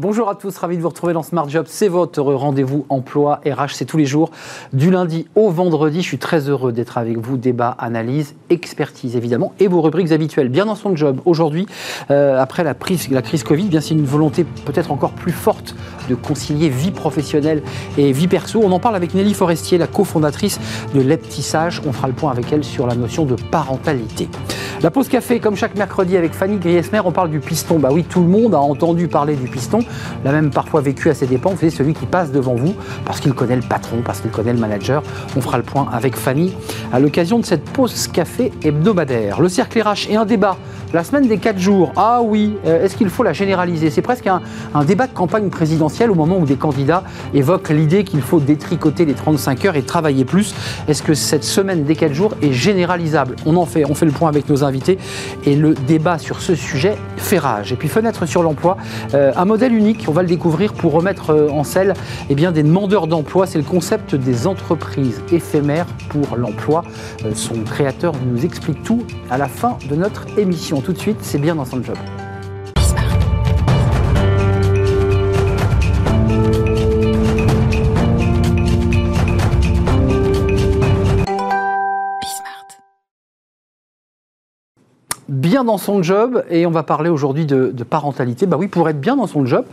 Bonjour à tous, ravi de vous retrouver dans Smart Job. C'est votre rendez-vous emploi RH, c'est tous les jours, du lundi au vendredi. Je suis très heureux d'être avec vous. Débat, analyse, expertise évidemment, et vos rubriques habituelles. Bien dans son job aujourd'hui, euh, après la, la crise Covid, bien c'est une volonté peut-être encore plus forte de concilier vie professionnelle et vie perso. On en parle avec Nelly Forestier, la cofondatrice de Leptissage. On fera le point avec elle sur la notion de parentalité. La pause café, comme chaque mercredi avec Fanny Griesmer, on parle du piston. Bah oui, tout le monde a entendu parler du piston l'a même parfois vécu à ses dépens. Vous savez, celui qui passe devant vous parce qu'il connaît le patron, parce qu'il connaît le manager. On fera le point avec Fanny à l'occasion de cette pause café hebdomadaire. Le cercle RH et un débat. La semaine des 4 jours, ah oui, euh, est-ce qu'il faut la généraliser? C'est presque un, débat de campagne présidentielle au moment où des candidats évoquent l'idée qu'il faut détricoter les 35 heures et travailler plus. Est-ce que cette semaine des 4 jours est généralisable? On en fait, on fait le point avec nos invités et le débat sur ce sujet fait rage. Et puis fenêtre sur l'emploi, euh, un modèle on va le découvrir pour remettre euh, en selle eh bien, des demandeurs d'emploi. C'est le concept des entreprises éphémères pour l'emploi. Euh, son créateur nous explique tout à la fin de notre émission. Tout de suite, c'est bien dans son job. Bien dans son job et on va parler aujourd'hui de, parentalité. Bah oui, pour être bien dans son job,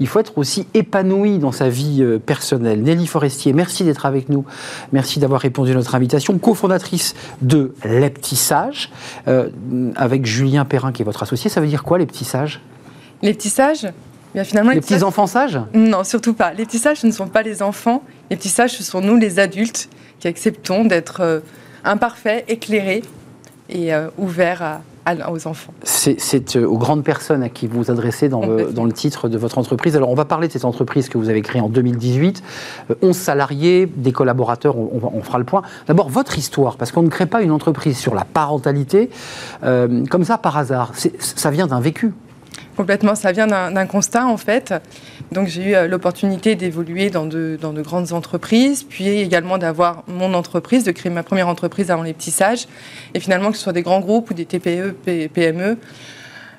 il faut être aussi épanoui dans sa vie euh, personnelle. Nelly Forestier, merci d'être avec nous. Merci d'avoir répondu à notre invitation. Cofondatrice de Leptissage, euh, avec Julien Perrin qui est votre associé. Ça veut dire quoi, les petits sages Les petits sages Bien, finalement, les, petits enfants sages? Non, surtout pas. Les petits sages, ce ne sont pas les enfants. Les petits sages, ce sont nous, les adultes, qui acceptons d'être euh, imparfaits, éclairés et ouverts à, aux enfants. C'est euh, aux grandes personnes à qui vous vous adressez dans le, titre de votre entreprise. Alors, on va parler de cette entreprise que vous avez créée en 2018. 11 euh, salariés, des collaborateurs, on, fera le point. D'abord, votre histoire, parce qu'on ne crée pas une entreprise sur la parentalité euh, comme ça par hasard. Ça vient d'un vécu. Complètement, ça vient d'un constat en fait. Donc j'ai eu euh, l'opportunité d'évoluer dans de, dans de, grandes entreprises, puis également d'avoir mon entreprise, de créer ma première entreprise avant les petits sages. Et finalement, que ce soit des grands groupes ou des TPE, PME,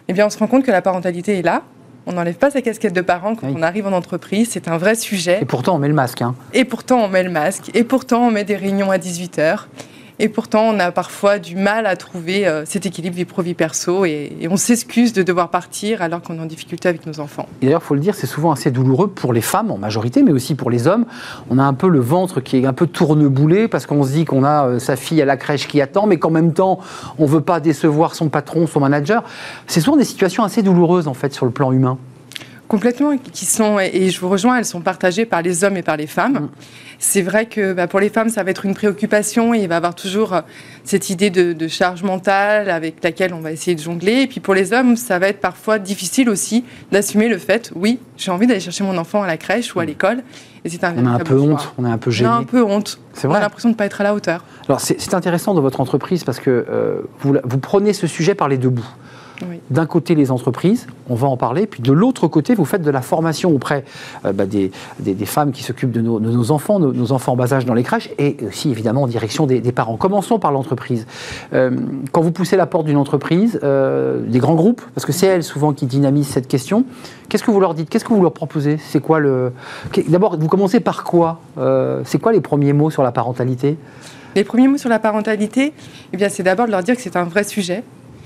eh bien on se rend compte que la parentalité est là. On n'enlève pas sa casquette de parent quand on arrive en entreprise, c'est un vrai sujet. Et pourtant on met le masque. Hein. Et pourtant on met le masque. Et pourtant on met des réunions à 18h. Et pourtant, on a parfois du mal à trouver euh, cet équilibre vie pro-vie perso et, on s'excuse de devoir partir alors qu'on est en difficulté avec nos enfants. D'ailleurs, il faut le dire, c'est souvent assez douloureux pour les femmes en majorité, mais aussi pour les hommes. On a un peu le ventre qui est un peu tourneboulé parce qu'on se dit qu'on a euh, sa fille à la crèche qui attend, mais qu'en même temps, on ne veut pas décevoir son patron, son manager. C'est souvent des situations assez douloureuses en fait sur le plan humain. Complètement, qui sont, et je vous rejoins, elles sont partagées par les hommes et par les femmes. Mm. C'est vrai que bah, pour les femmes, ça va être une préoccupation et il va y avoir toujours euh, cette idée de, charge mentale avec laquelle on va essayer de jongler. Et puis pour les hommes, ça va être parfois difficile aussi d'assumer le fait, oui, j'ai envie d'aller chercher mon enfant à la crèche ou à mm. l'école. Et c'est un on a un peu honte, on a un peu gêné. On a un peu honte. C'est vrai. On a l'impression de ne pas être à la hauteur. Alors c'est intéressant dans votre entreprise parce que euh, vous, vous prenez ce sujet par les deux bouts. D'un côté, les entreprises, on va en parler, puis de l'autre côté, vous faites de la formation auprès euh, bah, des, femmes qui s'occupent de, nos, enfants, nos, enfants en bas âge dans les crèches, et aussi évidemment en direction des, parents. Commençons par l'entreprise. Euh, quand vous poussez la porte d'une entreprise, euh, des grands groupes, parce que c'est elles souvent qui dynamisent cette question, qu'est-ce que vous leur dites Qu'est-ce que vous leur proposez C'est quoi le D'abord, vous commencez par quoi C'est quoi les premiers mots sur la parentalité? Les premiers mots sur la parentalité, eh c'est d'abord de leur dire que c'est un vrai sujet,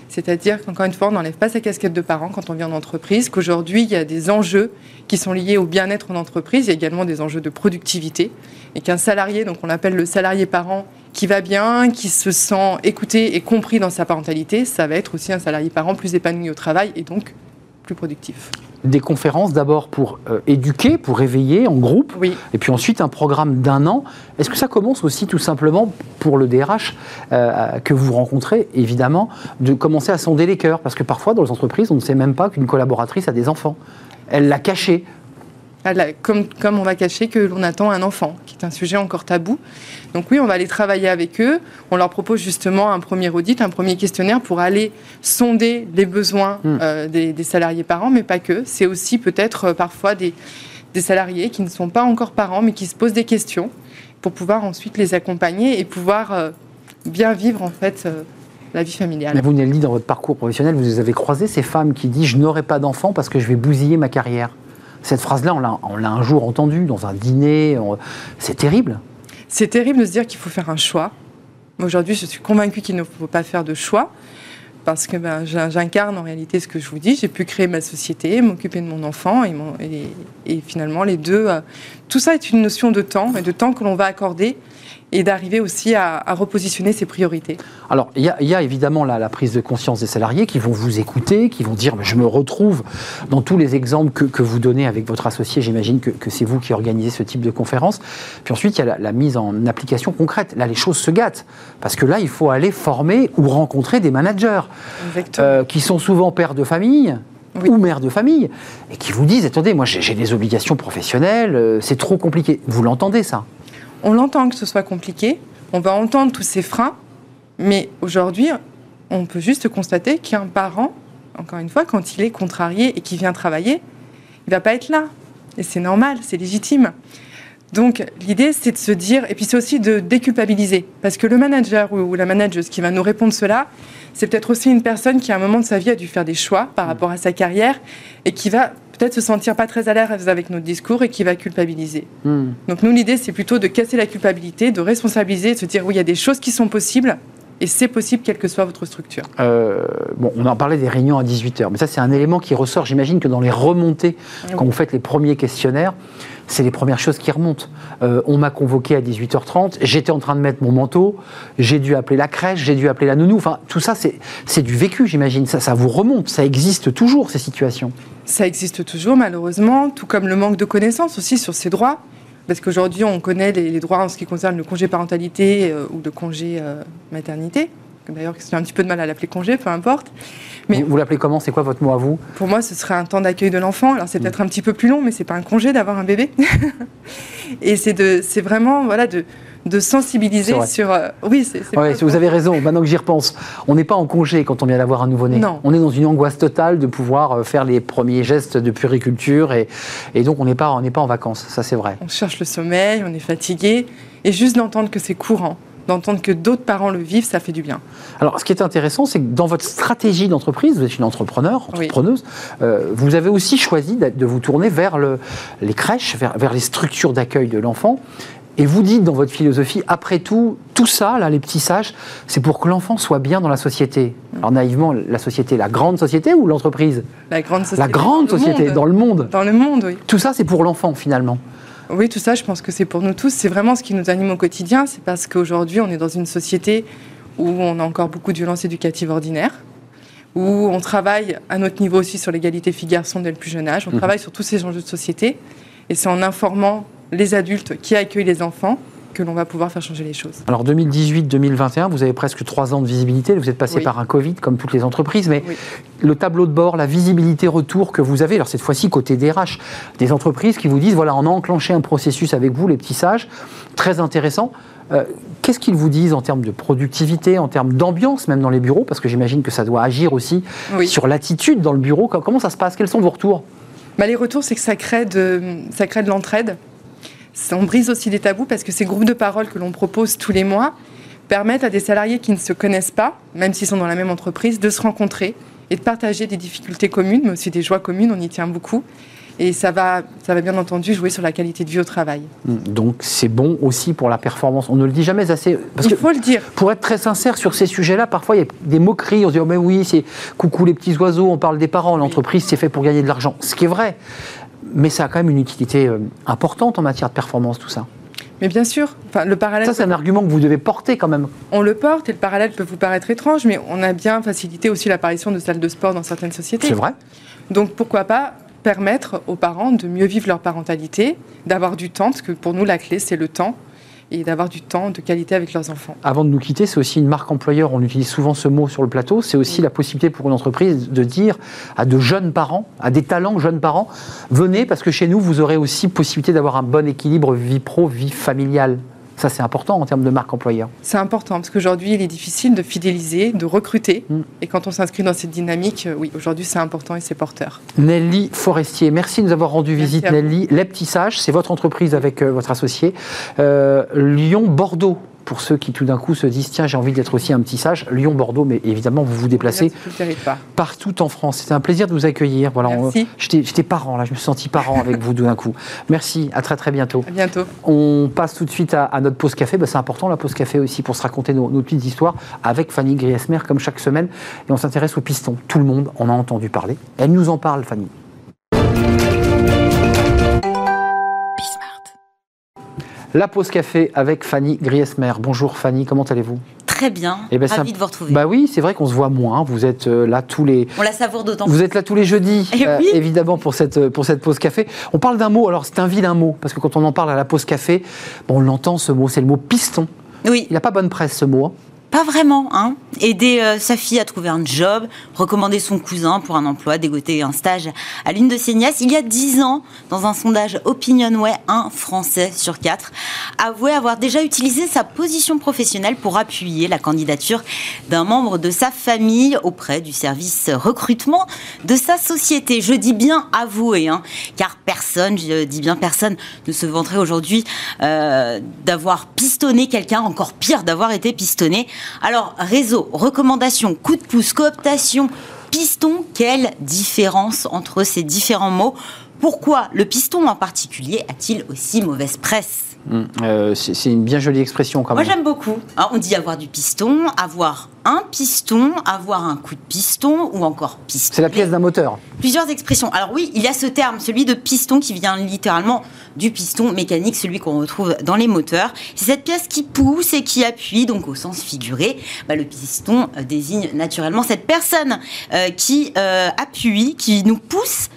c'est-à-dire qu'encore une fois, on n'enlève pas sa casquette de parent quand on vient en entreprise, qu'aujourd'hui, il y a des enjeux qui sont liés au bien-être en entreprise, il y a également des enjeux de productivité, et qu'un salarié, donc on l'appelle le salarié parent, qui va bien, qui se sent écouté et compris dans sa parentalité, ça va être aussi un salarié parent plus épanoui au travail et donc plus productif des conférences d'abord pour euh, éduquer, pour réveiller en groupe, et puis ensuite un programme d'un an. Est-ce que ça commence aussi tout simplement pour le DRH euh, que vous rencontrez, évidemment, de commencer à sonder les cœurs? Parce que parfois, dans les entreprises, on ne sait même pas qu'une collaboratrice a des enfants. Elle l'a caché comme, comme on va cacher que l'on attend un enfant, qui est un sujet encore tabou. Donc oui, on va aller travailler avec eux. On leur propose justement un premier audit, un premier questionnaire pour aller sonder les besoins hmm. euh, des, salariés parents, mais pas que. C'est aussi peut-être euh, parfois des, salariés qui ne sont pas encore parents, mais qui se posent des questions pour pouvoir ensuite les accompagner et pouvoir euh, bien vivre en fait la vie familiale. Mais vous, Nelly, dans votre parcours professionnel, vous avez croisé ces femmes qui disent je n'aurai pas d'enfant parce que je vais bousiller ma carrière Cette phrase-là, on l'a un jour entendue dans un dîner. C'est terrible. C'est terrible de se dire qu'il faut faire un choix. Aujourd'hui, je suis convaincue qu'il ne faut pas faire de choix parce que ben, j'incarne en réalité ce que je vous dis. J'ai pu créer ma société, m'occuper de mon enfant et, finalement les deux. Euh, tout ça est une notion de temps et de temps que l'on va accorder et d'arriver aussi à, repositionner ses priorités. Alors, il y, a évidemment la, prise de conscience des salariés qui vont vous écouter, qui vont dire Je me retrouve dans tous les exemples que, vous donnez avec votre associé. J'imagine que, c'est vous qui organisez ce type de conférence. Puis ensuite, il y a la, mise en application concrète. Là, les choses se gâtent. Parce que là, il faut aller former ou rencontrer des managers euh, qui sont souvent pères de famille. ou mères de famille, et qui vous disent, attendez, moi j'ai des obligations professionnelles, euh, c'est trop compliqué. Vous l'entendez ça? On l'entend que ce soit compliqué, on va entendre tous ces freins, mais aujourd'hui, on peut juste constater qu'un parent, encore une fois, quand il est contrarié et qu'il vient travailler, il va pas être là. Et c'est normal, c'est légitime. Donc l'idée, c'est de se dire, et puis c'est aussi de déculpabiliser, parce que le manager ou la manageuse qui va nous répondre cela, c'est peut-être aussi une personne qui à un moment de sa vie a dû faire des choix par rapport à sa carrière et qui va peut-être se sentir pas très à l'aise avec notre discours et qui va culpabiliser. Hmm. Donc nous, l'idée, c'est plutôt de casser la culpabilité, de responsabiliser, de se dire oui, il y a des choses qui sont possibles. Et c'est possible, quelle que soit votre structure. Euh, bon, on en parlait des réunions à 18h, mais ça, c'est un élément qui ressort. J'imagine que dans les remontées, quand vous faites les premiers questionnaires, c'est les premières choses qui remontent. Euh, on m'a convoqué à 18h30, j'étais en train de mettre mon manteau, j'ai dû appeler la crèche, j'ai dû appeler la nounou. Enfin, tout ça, c'est du vécu, j'imagine. Ça, ça vous remonte, ça existe toujours, ces situations. Ça existe toujours, malheureusement, tout comme le manque de connaissances aussi sur ces droits. Parce qu'aujourd'hui, on connaît les, droits en ce qui concerne le congé parentalité euh, ou le congé euh, maternité. D'ailleurs, j'ai un petit peu de mal à l'appeler congé, peu importe. Mais vous, l'appelez comment? C'est quoi votre mot à vous? Pour moi, ce serait un temps d'accueil de l'enfant. Alors, c'est mm. peut-être un petit peu plus long, mais c'est pas un congé d'avoir un bébé. Et c'est vraiment voilà, de, de sensibiliser sur. Euh, oui, c'est. vous avez raison. Maintenant que j'y repense, on n'est pas en congé quand on vient d'avoir un nouveau-né. On est dans une angoisse totale de pouvoir euh, faire les premiers gestes de puriculture et, et donc on n'est pas, pas en vacances. Ça, c'est vrai. On cherche le sommeil, on est fatigué et juste d'entendre que c'est courant d'entendre que d'autres parents le vivent, ça fait du bien. Alors, ce qui est intéressant, c'est que dans votre stratégie d'entreprise, vous êtes une entrepreneur, entrepreneuse, euh, vous avez aussi choisi de vous tourner vers le, les crèches, vers, vers les structures d'accueil de l'enfant. Et vous dites dans votre philosophie, après tout, tout ça, là, les petits sages, c'est pour que l'enfant soit bien dans la société. Alors naïvement, la société, la grande société ou l'entreprise La grande société. La grande société, dans le monde. Dans le monde, oui. Tout ça, c'est pour l'enfant, finalement. Oui, tout ça, je pense que c'est pour nous tous. C'est vraiment ce qui nous anime au quotidien. C'est parce qu'aujourd'hui, on est dans une société où on a encore beaucoup de violences éducatives ordinaires, où on travaille à notre niveau aussi sur l'égalité filles-garçons dès le plus jeune âge. On mhm. travaille sur tous ces enjeux de société. Et c'est en informant les adultes qui accueillent les enfants que l'on va pouvoir faire changer les choses. Alors 2018-2021, vous avez presque trois ans de visibilité, vous êtes passé par un Covid comme toutes les entreprises, mais le tableau de bord, la visibilité retour que vous avez, alors cette fois-ci côté DRH, des entreprises qui vous disent, voilà, on a enclenché un processus avec vous, les petits sages, très intéressant. Euh, qu'est-ce qu'ils vous disent en termes de productivité, en termes d'ambiance même dans les bureaux? Parce que j'imagine que ça doit agir aussi sur l'attitude dans le bureau. Comment ça se passe? Quels sont vos retours? Bah, Les retours, c'est que ça crée de, ça crée de l'entraide on brise aussi des tabous parce que ces groupes de parole que l'on propose tous les mois permettent à des salariés qui ne se connaissent pas, même s'ils sont dans la même entreprise, de se rencontrer et de partager des difficultés communes, mais aussi des joies communes, on y tient beaucoup. Et ça va, ça va bien entendu jouer sur la qualité de vie au travail. Donc c'est bon aussi pour la performance. On ne le dit jamais assez. Parce Il faut le dire. Pour être très sincère sur ces sujets-là, parfois il y a des moqueries. On se dit oh, mais oui, c'est coucou les petits oiseaux. On parle des parents. L'entreprise c'est fait pour gagner de l'argent. Ce qui est vrai mais ça a quand même une utilité euh, importante en matière de performance, tout ça. Mais bien sûr, enfin, le parallèle. Ça, c'est un argument que vous devez porter quand même. On le porte et le parallèle peut vous paraître étrange, mais on a bien facilité aussi l'apparition de salles de sport dans certaines sociétés. C'est vrai. Donc pourquoi pas permettre aux parents de mieux vivre leur parentalité, d'avoir du temps, parce que pour nous, la clé, c'est le temps et d'avoir du temps de qualité avec leurs enfants. Avant de nous quitter, c'est aussi une marque employeur, on utilise souvent ce mot sur le plateau, c'est aussi la possibilité pour une entreprise de dire à de jeunes parents, à des talents jeunes parents, venez parce que chez nous, vous aurez aussi possibilité d'avoir un bon équilibre vie pro, vie familiale. Ça, c'est important en termes de marque employeur. C'est important parce qu'aujourd'hui, il est difficile de fidéliser, de recruter. Mm. Et quand on s'inscrit dans cette dynamique, euh, oui, aujourd'hui, c'est important et c'est porteur. Nelly Forestier, merci de nous avoir rendu visite, Nelly. Les Petits Sages, c'est votre entreprise avec euh, votre associé. Euh, Lyon-Bordeaux. Pour ceux qui tout d'un coup se disent tiens, j'ai envie d'être aussi un petit sage. Lyon, Bordeaux, mais évidemment, vous vous déplacez partout en France. C'était un plaisir de vous accueillir. Voilà, J'étais parent, là, je me suis senti parent avec vous d'un coup. Merci, à très très bientôt. À bientôt. On passe tout de suite à, notre pause café. Bah, c'est important la pause café aussi pour se raconter nos, petites histoires avec Fanny Griesmer, comme chaque semaine. Et on s'intéresse au piston. Tout le monde en a entendu parler. Elle nous en parle, Fanny. La pause café avec Fanny Griesmer. Bonjour Fanny, comment allez-vous? Très bien, eh ben, ravi de vous retrouver. Bah oui, c'est vrai qu'on se voit moins. Vous êtes euh, là tous les. On la savoure d'autant. Vous êtes là tous les jeudis, eh euh, évidemment pour cette pour cette pause café. On parle d'un mot. Alors c'est un vilain mot parce que quand on en parle à la pause café, bon, on l'entend ce mot. C'est le mot piston. Oui. Il n'a pas bonne presse ce mot. Hein. Pas vraiment, hein. Aider euh, sa fille à trouver un job, recommander son cousin pour un emploi, dégoter un stage à l'une de ses nièces. Il y a dix ans, dans un sondage Opinionway, un Français sur quatre avouait avoir déjà utilisé sa position professionnelle pour appuyer la candidature d'un membre de sa famille auprès du service recrutement de sa société. Je dis bien avoué, hein, car personne, je dis bien personne, ne se vanterait aujourd'hui euh, d'avoir pistonné quelqu'un, encore pire d'avoir été pistonné. Alors, réseau, recommandation, coup de pouce, cooptation, piston, quelle différence entre ces différents mots? Pourquoi le piston en particulier a-t-il aussi mauvaise presse? Hum, euh, C'est une bien jolie expression quand même. Moi j'aime beaucoup. Hein, on dit avoir du piston, avoir un piston, avoir un coup de piston ou encore piston. C'est la pièce d'un moteur. Plusieurs expressions. Alors oui, il y a ce terme, celui de piston, qui vient littéralement du piston mécanique, celui qu'on retrouve dans les moteurs. C'est cette pièce qui pousse et qui appuie, donc au sens figuré. Bah, le piston euh, désigne naturellement cette personne euh, qui euh, appuie, qui nous pousse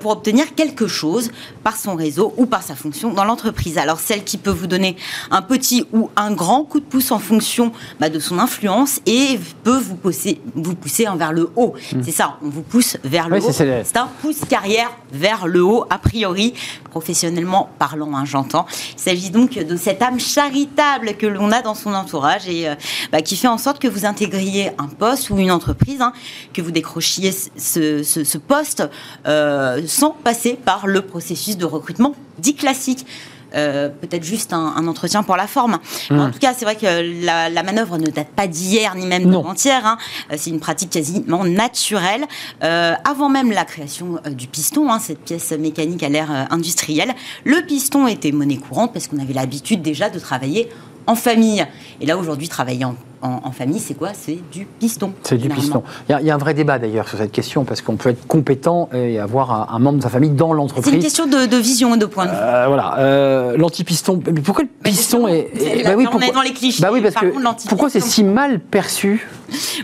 pour obtenir quelque chose par son réseau ou par sa fonction dans l'entreprise. Alors celle qui peut vous donner un petit ou un grand coup de pouce en fonction bah, de son influence et peut vous pousser, vous pousser vers le haut. Hmm. C'est ça, on vous pousse vers le haut. C'est un pouce carrière vers le haut, a priori, professionnellement parlant, hein, j'entends. Il s'agit donc de cette âme charitable que l'on a dans son entourage et euh, bah, qui fait en sorte que vous intégriez un poste ou une entreprise, hein, que vous décrochiez ce, poste euh, sans passer par le processus de recrutement dit classique. Euh, peut-être juste un, entretien pour la forme. En tout cas, c'est vrai que la, manœuvre ne date pas d'hier ni même d'avant-hier. Hein. Euh, c'est une pratique quasiment naturelle. Euh, avant même la création du piston, hein, cette pièce mécanique à l'ère industrielle, le piston était monnaie courante parce qu'on avait l'habitude déjà de travailler en famille. Et là, aujourd'hui, travailler en en, famille, c'est quoi? C'est du piston. C'est du piston. Il y, a, un vrai débat d'ailleurs sur cette question, parce qu'on peut être compétent et avoir un, membre de sa famille dans l'entreprise. C'est une question de, vision et de point de vue. Euh, voilà. Euh, L'antipiston. Pourquoi le piston est. bah oui, pourquoi, on est dans les clichés. Bah oui, parce que pourquoi c'est si mal perçu?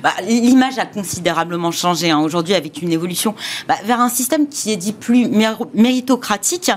Bah, L'image a considérablement changé hein, aujourd'hui avec une évolution bah, vers un système qui est dit plus méritocratique,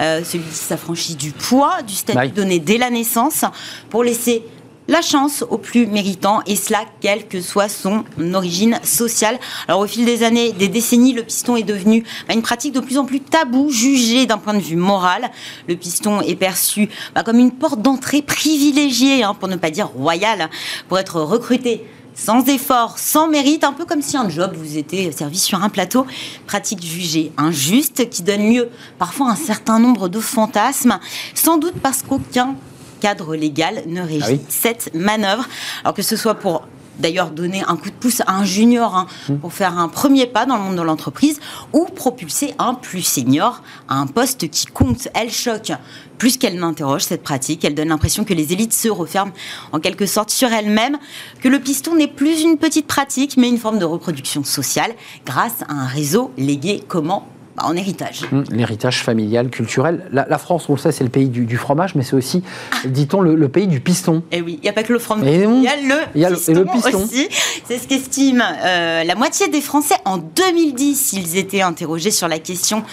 euh, celui qui s'affranchit du poids, du statut donné dès la naissance, pour laisser la chance aux plus méritants, et cela quelle que soit son origine sociale. Alors au fil des années, des décennies, le piston est devenu une pratique de plus en plus taboue, jugée d'un point de vue moral. Le piston est perçu bah, comme une porte d'entrée privilégiée, hein, pour ne pas dire royale, pour être recruté sans effort, sans mérite, un peu comme si un job vous était servi sur un plateau, pratique jugée injuste qui donne lieu parfois à un certain nombre de fantasmes, sans doute parce qu'aucun cadre légal ne régit ah cette manœuvre. Alors que ce soit pour d'ailleurs donner un coup de pouce à un junior hein, mmh. pour faire un premier pas dans le monde de l'entreprise ou propulser un plus senior à un poste qui compte. Elle choque plus qu'elle n'interroge cette pratique. Elle donne l'impression que les élites se referment en quelque sorte sur elles-mêmes, que le piston n'est plus une petite pratique mais une forme de reproduction sociale grâce à un réseau légué comment bah, en héritage. Hum, l'héritage familial, culturel. La, France, on le sait, c'est le pays du, fromage, mais c'est aussi, dit-on, le, pays du piston. Et eh oui, il n'y a pas que le fromage. Il y a le, piston, piston, aussi. C'est ce qu'estime euh, la moitié des Français en 2010. Ils étaient interrogés sur la question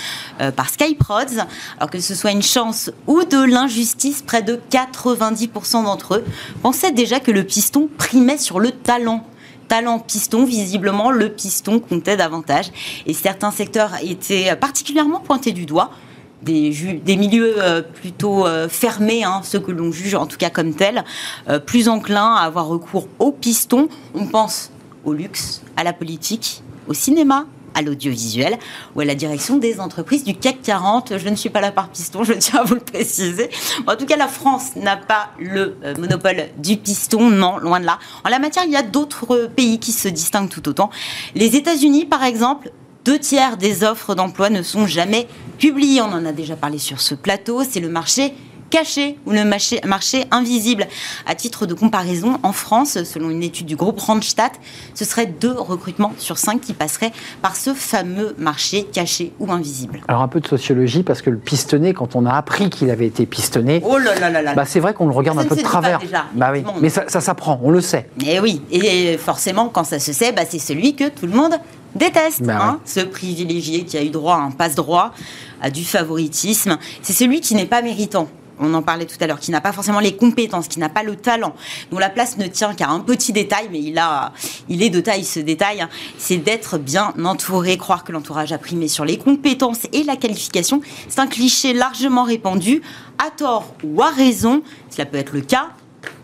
euh, par Skyprods. Alors que ce soit une chance ou de l'injustice, près de 90% d'entre eux pensaient déjà que le piston primait sur le talent talent piston, visiblement, le piston comptait davantage. Et certains secteurs étaient particulièrement pointés du doigt. Des, des, milieux euh, plutôt euh, fermés, hein, ceux que l'on juge en tout cas comme tels, euh, plus enclins à avoir recours au piston. On pense au luxe, à la politique, au cinéma, à l'audiovisuel ou à la direction des entreprises du CAC 40. Je ne suis pas là par piston, je tiens à vous le préciser. En tout cas, la France n'a pas le euh, monopole du piston, non, loin de là. En la matière, il y a d'autres pays qui se distinguent tout autant. Les États-Unis, par exemple, deux tiers des offres d'emploi ne sont jamais publiées. On en a déjà parlé sur ce plateau. C'est le marché caché ou le marché, marché invisible. À titre de comparaison, en France, selon une étude du groupe Randstad, ce serait deux recrutements sur cinq qui passeraient par ce fameux marché caché ou invisible. Alors un peu de sociologie, parce que le pistonné, quand on a appris qu'il avait été pistonné, oh là là là là. Bah c'est vrai qu'on le regarde un peu de travers. Bah oui. Mais ça, ça s'apprend, on le sait. Et oui, et forcément, quand ça se sait, bah, c'est celui que tout le monde déteste. Bah hein, ce privilégié qui a eu droit à un passe-droit, à du favoritisme. C'est celui qui n'est pas méritant on en parlait tout à l'heure, qui n'a pas forcément les compétences, qui n'a pas le talent, dont la place ne tient qu'à un petit détail, mais il, a, il est de taille ce détail, hein, c'est d'être bien entouré, croire que l'entourage a primé sur les compétences et la qualification. C'est un cliché largement répandu, à tort ou à raison, cela peut être le cas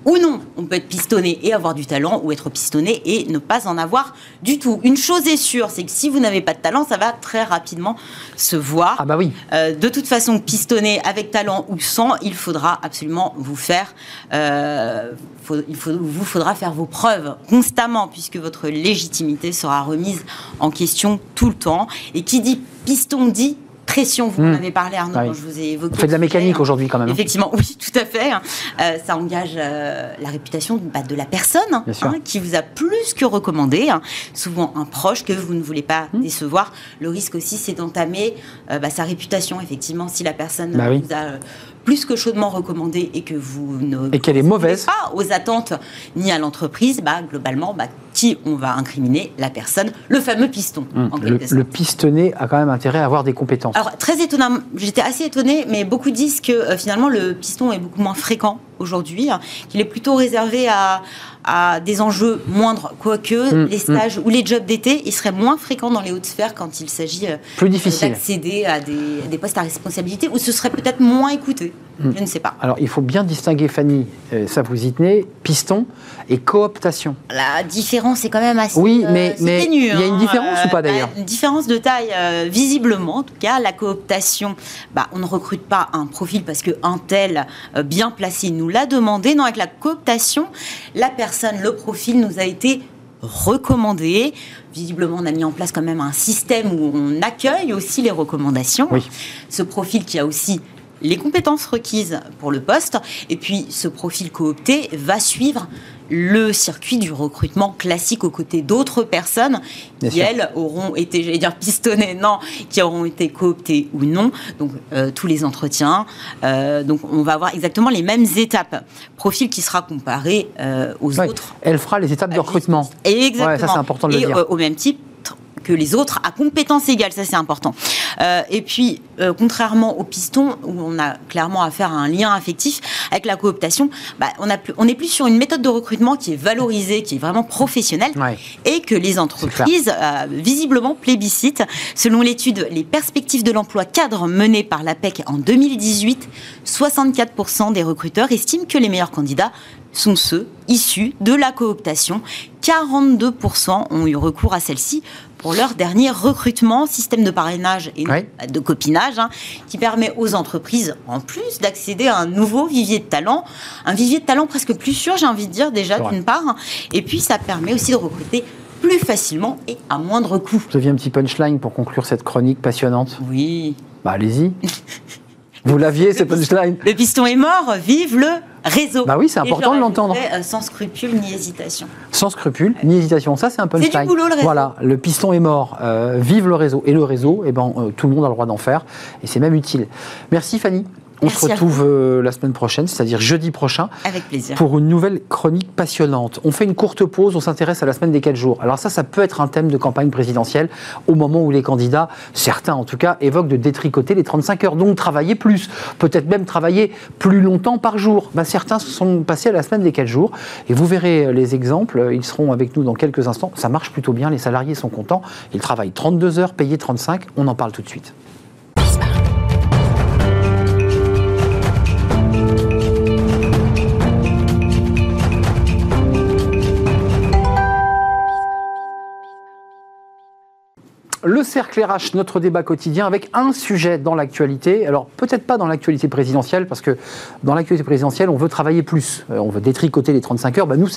ou non. On peut être pistonné et avoir du talent, ou être pistonné et ne pas en avoir du tout. Une chose est sûre, c'est que si vous n'avez pas de talent, ça va très rapidement se voir. Ah bah oui. Euh, de toute façon, pistonné avec talent ou sans, il faudra absolument vous faire, euh, il vous faudra faire vos preuves constamment, puisque votre légitimité sera remise en question tout le temps. Et qui dit piston dit pression, vous en hmm. avez parlé Arnaud, quand je vous ai évoqué. Vous faites de la mécanique aujourd'hui quand même. Hein. Effectivement, oui, tout à fait. Hein. Euh, ça engage euh, la réputation bah, de la personne hein, qui vous a plus que recommandé, souvent un proche que vous ne voulez pas hmm. décevoir. Le risque aussi, c'est d'entamer euh, bah, sa réputation, effectivement, si la personne bah vous a plus que chaudement recommandée et que vous ne et qu'elle est mauvaise pas aux attentes ni à l'entreprise, bah, globalement, bah, qui on va incriminer La personne, le fameux piston. Hum, le, pistonné a quand même intérêt à avoir des compétences. Alors très étonnant, j'étais assez étonnée, mais beaucoup disent que euh, finalement le piston est beaucoup moins fréquent aujourd'hui, hein, qu'il est plutôt réservé à, à des enjeux moindres, quoique hum, les hum. stages ou les jobs d'été, ils seraient moins fréquents dans les hautes sphères quand il s'agit euh, d'accéder à des, des, postes à responsabilité, ou ce serait peut-être moins écouté. Hum. Je ne sais pas. Alors il faut bien distinguer, Fanny, euh, ça vous y tenez, piston et cooptation. La différence est quand même assez Oui, mais, euh, mais il y a une hein. différence ou pas d'ailleurs Une différence de taille, visiblement en tout cas. La cooptation, bah, on ne recrute pas un profil parce qu'un tel bien placé nous l'a demandé. Non, avec la cooptation, la personne le profil nous a été recommandé. Visiblement, on a mis en place quand même un système où on accueille aussi les recommandations. Ce profil qui a aussi les compétences requises pour le poste, et puis ce profil coopté va suivre le circuit du recrutement classique aux côtés d'autres personnes qui, elles, auront été, j'allais dire pistonnées, non, qui auront été cooptées ou non. Donc, euh, tous les entretiens. Euh, donc, on va avoir exactement les mêmes étapes. Profil qui sera comparé euh, aux autres. Elle fera les étapes de recrutement. Exactement. ça, c'est important de le dire. au même type que les autres à compétences égales, ça c'est important. Euh, et puis, euh, contrairement au piston, où on a clairement affaire à un lien affectif, avec la cooptation, bah, on, a on est plus sur une méthode de recrutement qui est valorisée, qui est vraiment professionnelle, et que les entreprises euh, visiblement plébiscitent. Selon l'étude Les perspectives de l'emploi cadre menée par l'APEC en 2018, 64% des recruteurs estiment que les meilleurs candidats sont ceux issus de la cooptation. 42% ont eu recours à celle-ci pour leur dernier recrutement, système de parrainage et de copinage, hein, qui permet aux entreprises, en plus, d'accéder à un nouveau vivier de talent, un vivier de talent presque plus sûr, j'ai envie de dire déjà, d'une part, et puis ça permet aussi de recruter plus facilement et à moindre coût. Vous aviez un petit punchline pour conclure cette chronique passionnante? Oui. Bah allez-y. Vous l'aviez, cette punchline Le piston est mort, vive le réseau. Bah oui, c'est important de l'entendre. Euh, sans scrupule ni hésitation. Sans scrupule ni hésitation. Ça, c'est un punchline. C'est du boulot, le réseau. Voilà, le piston est mort. Euh, vive le réseau. Et le réseau, eh ben, euh, tout le monde a le droit d'en faire. Et c'est même utile. Merci, Fanny. On se retrouve euh, la semaine prochaine, c'est-à-dire jeudi prochain. Avec plaisir. Pour une nouvelle chronique passionnante. On fait une courte pause, on s'intéresse à la semaine des 4 jours. Alors ça, ça peut être un thème de campagne présidentielle au moment où les candidats, certains en tout cas, évoquent de détricoter les 35 heures, donc travailler plus, peut-être même travailler plus longtemps par jour. Ben, certains sont passés à la semaine des 4 jours et vous verrez euh, les exemples, ils seront avec nous dans quelques instants. Ça marche plutôt bien, les salariés sont contents, ils travaillent 32 heures, payés 35, on en parle tout de suite. Le cercle RH, notre débat quotidien avec un sujet dans l'actualité. Alors peut-être pas dans l'actualité présidentielle, parce que dans l'actualité présidentielle, on veut travailler plus. Euh, on veut détricoter les 35 heures. Bah, nous,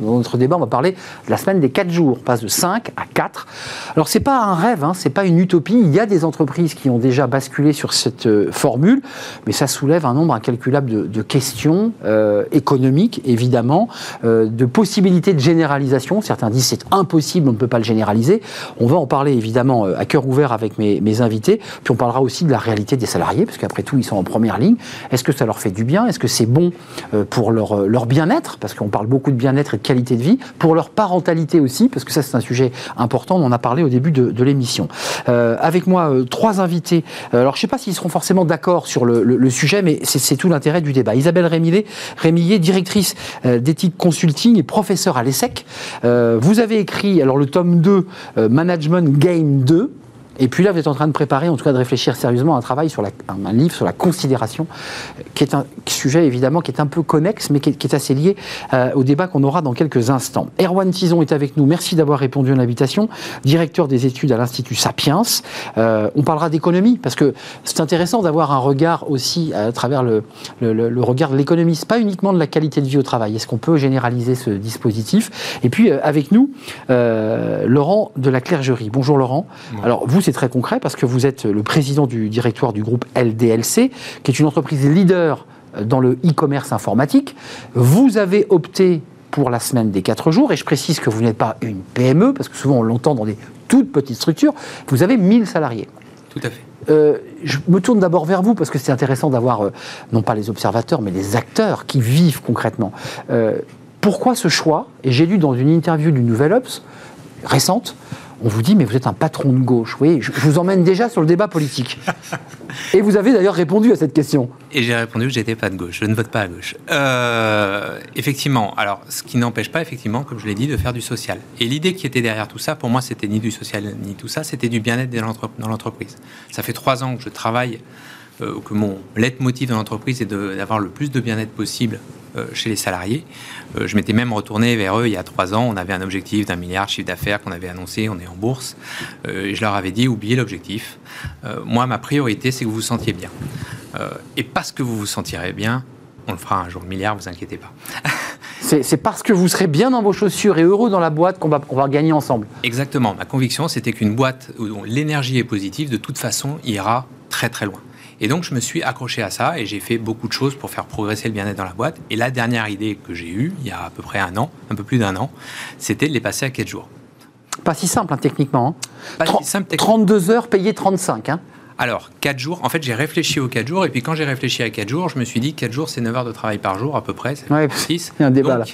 dans notre débat, on va parler de la semaine des 4 jours. On passe de 5 à 4. Alors, ce n'est pas un rêve, hein, ce n'est pas une utopie. Il y a des entreprises qui ont déjà basculé sur cette euh, formule, mais ça soulève un nombre incalculable de, questions euh, économiques, évidemment, de possibilités de généralisation. Certains disent c'est impossible, on ne peut pas le généraliser. On va en parler, évidemment, à cœur ouvert avec mes, invités. Puis on parlera aussi de la réalité des salariés, parce qu'après tout, ils sont en première ligne. Est-ce que ça leur fait du bien? Est-ce que c'est bon pour leur, leur bien-être? Parce qu'on parle beaucoup de bien-être et de qualité de vie, pour leur parentalité aussi, parce que ça c'est un sujet important, on en a parlé au début de, l'émission. Euh, avec moi, euh, trois invités. Euh, alors je ne sais pas s'ils seront forcément d'accord sur le, sujet, mais c'est tout l'intérêt du débat. Isabelle Rémillet directrice d'éthique consulting et professeure à l'ESSEC. vous avez écrit alors le tome 2, Management Game 2, et puis là, vous êtes en train de préparer, en tout cas de réfléchir sérieusement à un travail sur un, livre sur la considération, qui est un sujet évidemment qui est un peu connexe, mais qui est, assez lié euh, au débat qu'on aura dans quelques instants. Erwan Tison est avec nous. Merci d'avoir répondu à l'invitation. Directeur des études à l'Institut Sapiens. Euh, on parlera d'économie parce que c'est intéressant d'avoir un regard aussi à travers le, le, regard de l'économie, pas uniquement de la qualité de vie au travail. Est-ce qu'on peut généraliser ce dispositif? Et puis euh, avec nous, Laurent de la Clergerie. Bonjour Laurent. Alors vous c'est très concret parce que vous êtes le président du directoire du groupe LDLC, qui est une entreprise leader dans le e-commerce informatique. Vous avez opté pour la semaine des 4 jours, et je précise que vous n'êtes pas une PME, parce que souvent on l'entend dans des toutes petites structures, vous avez 1000 salariés. Tout à fait. Euh, je me tourne d'abord vers vous, parce que c'est intéressant d'avoir, euh, non pas les observateurs, mais les acteurs qui vivent concrètement. Euh, pourquoi ce choix? Et j'ai lu dans une interview du Nouvel Ops récente, on vous dit, mais vous êtes un patron de gauche. Oui, je, vous emmène déjà sur le débat politique. Et vous avez d'ailleurs répondu à cette question. Et j'ai répondu que j'étais pas de gauche, je ne vote pas à gauche. Euh, effectivement, alors ce qui n'empêche pas, effectivement, comme je l'ai dit, de faire du social. Et l'idée qui était derrière tout ça, pour moi, c'était ni du social ni tout ça, c'était du bien-être dans l'entreprise. Ça fait trois ans que je travaille euh, que mon leitmotiv dans l'entreprise est d'avoir le plus de bien-être possible euh, chez les salariés. Euh, je m'étais même retourné vers eux il y a trois ans. On avait un objectif d'un milliard de chiffre d'affaires qu'on avait annoncé. On est en bourse. et je leur avais dit oubliez l'objectif. moi, ma priorité, c'est que vous vous sentiez bien. et parce que vous vous sentirez bien, on le fera un jour milliard, vous inquiétez pas. C'est parce que vous serez bien dans vos chaussures et heureux dans la boîte qu'on va, on va gagner ensemble. Exactement. Ma conviction, c'était qu'une boîte où l'énergie est positive, de toute façon, ira très très loin. Et donc, je me suis accroché à ça et j'ai fait beaucoup de choses pour faire progresser le bien-être dans la boîte. Et la dernière idée que j'ai eue, il y a à peu près un an, un peu plus d'un an, c'était de les passer à 4 jours. Pas si simple, hein, techniquement. Hein. Pas si simple, techniquement. 32 heures payées 35. Hein. Alors, 4 jours, en fait, j'ai réfléchi aux 4 jours, et puis quand j'ai réfléchi à 4 jours, je me suis dit 4 jours, c'est 9 heures de travail par jour, à peu près, c'est ouais, 6. Il y a un débat là.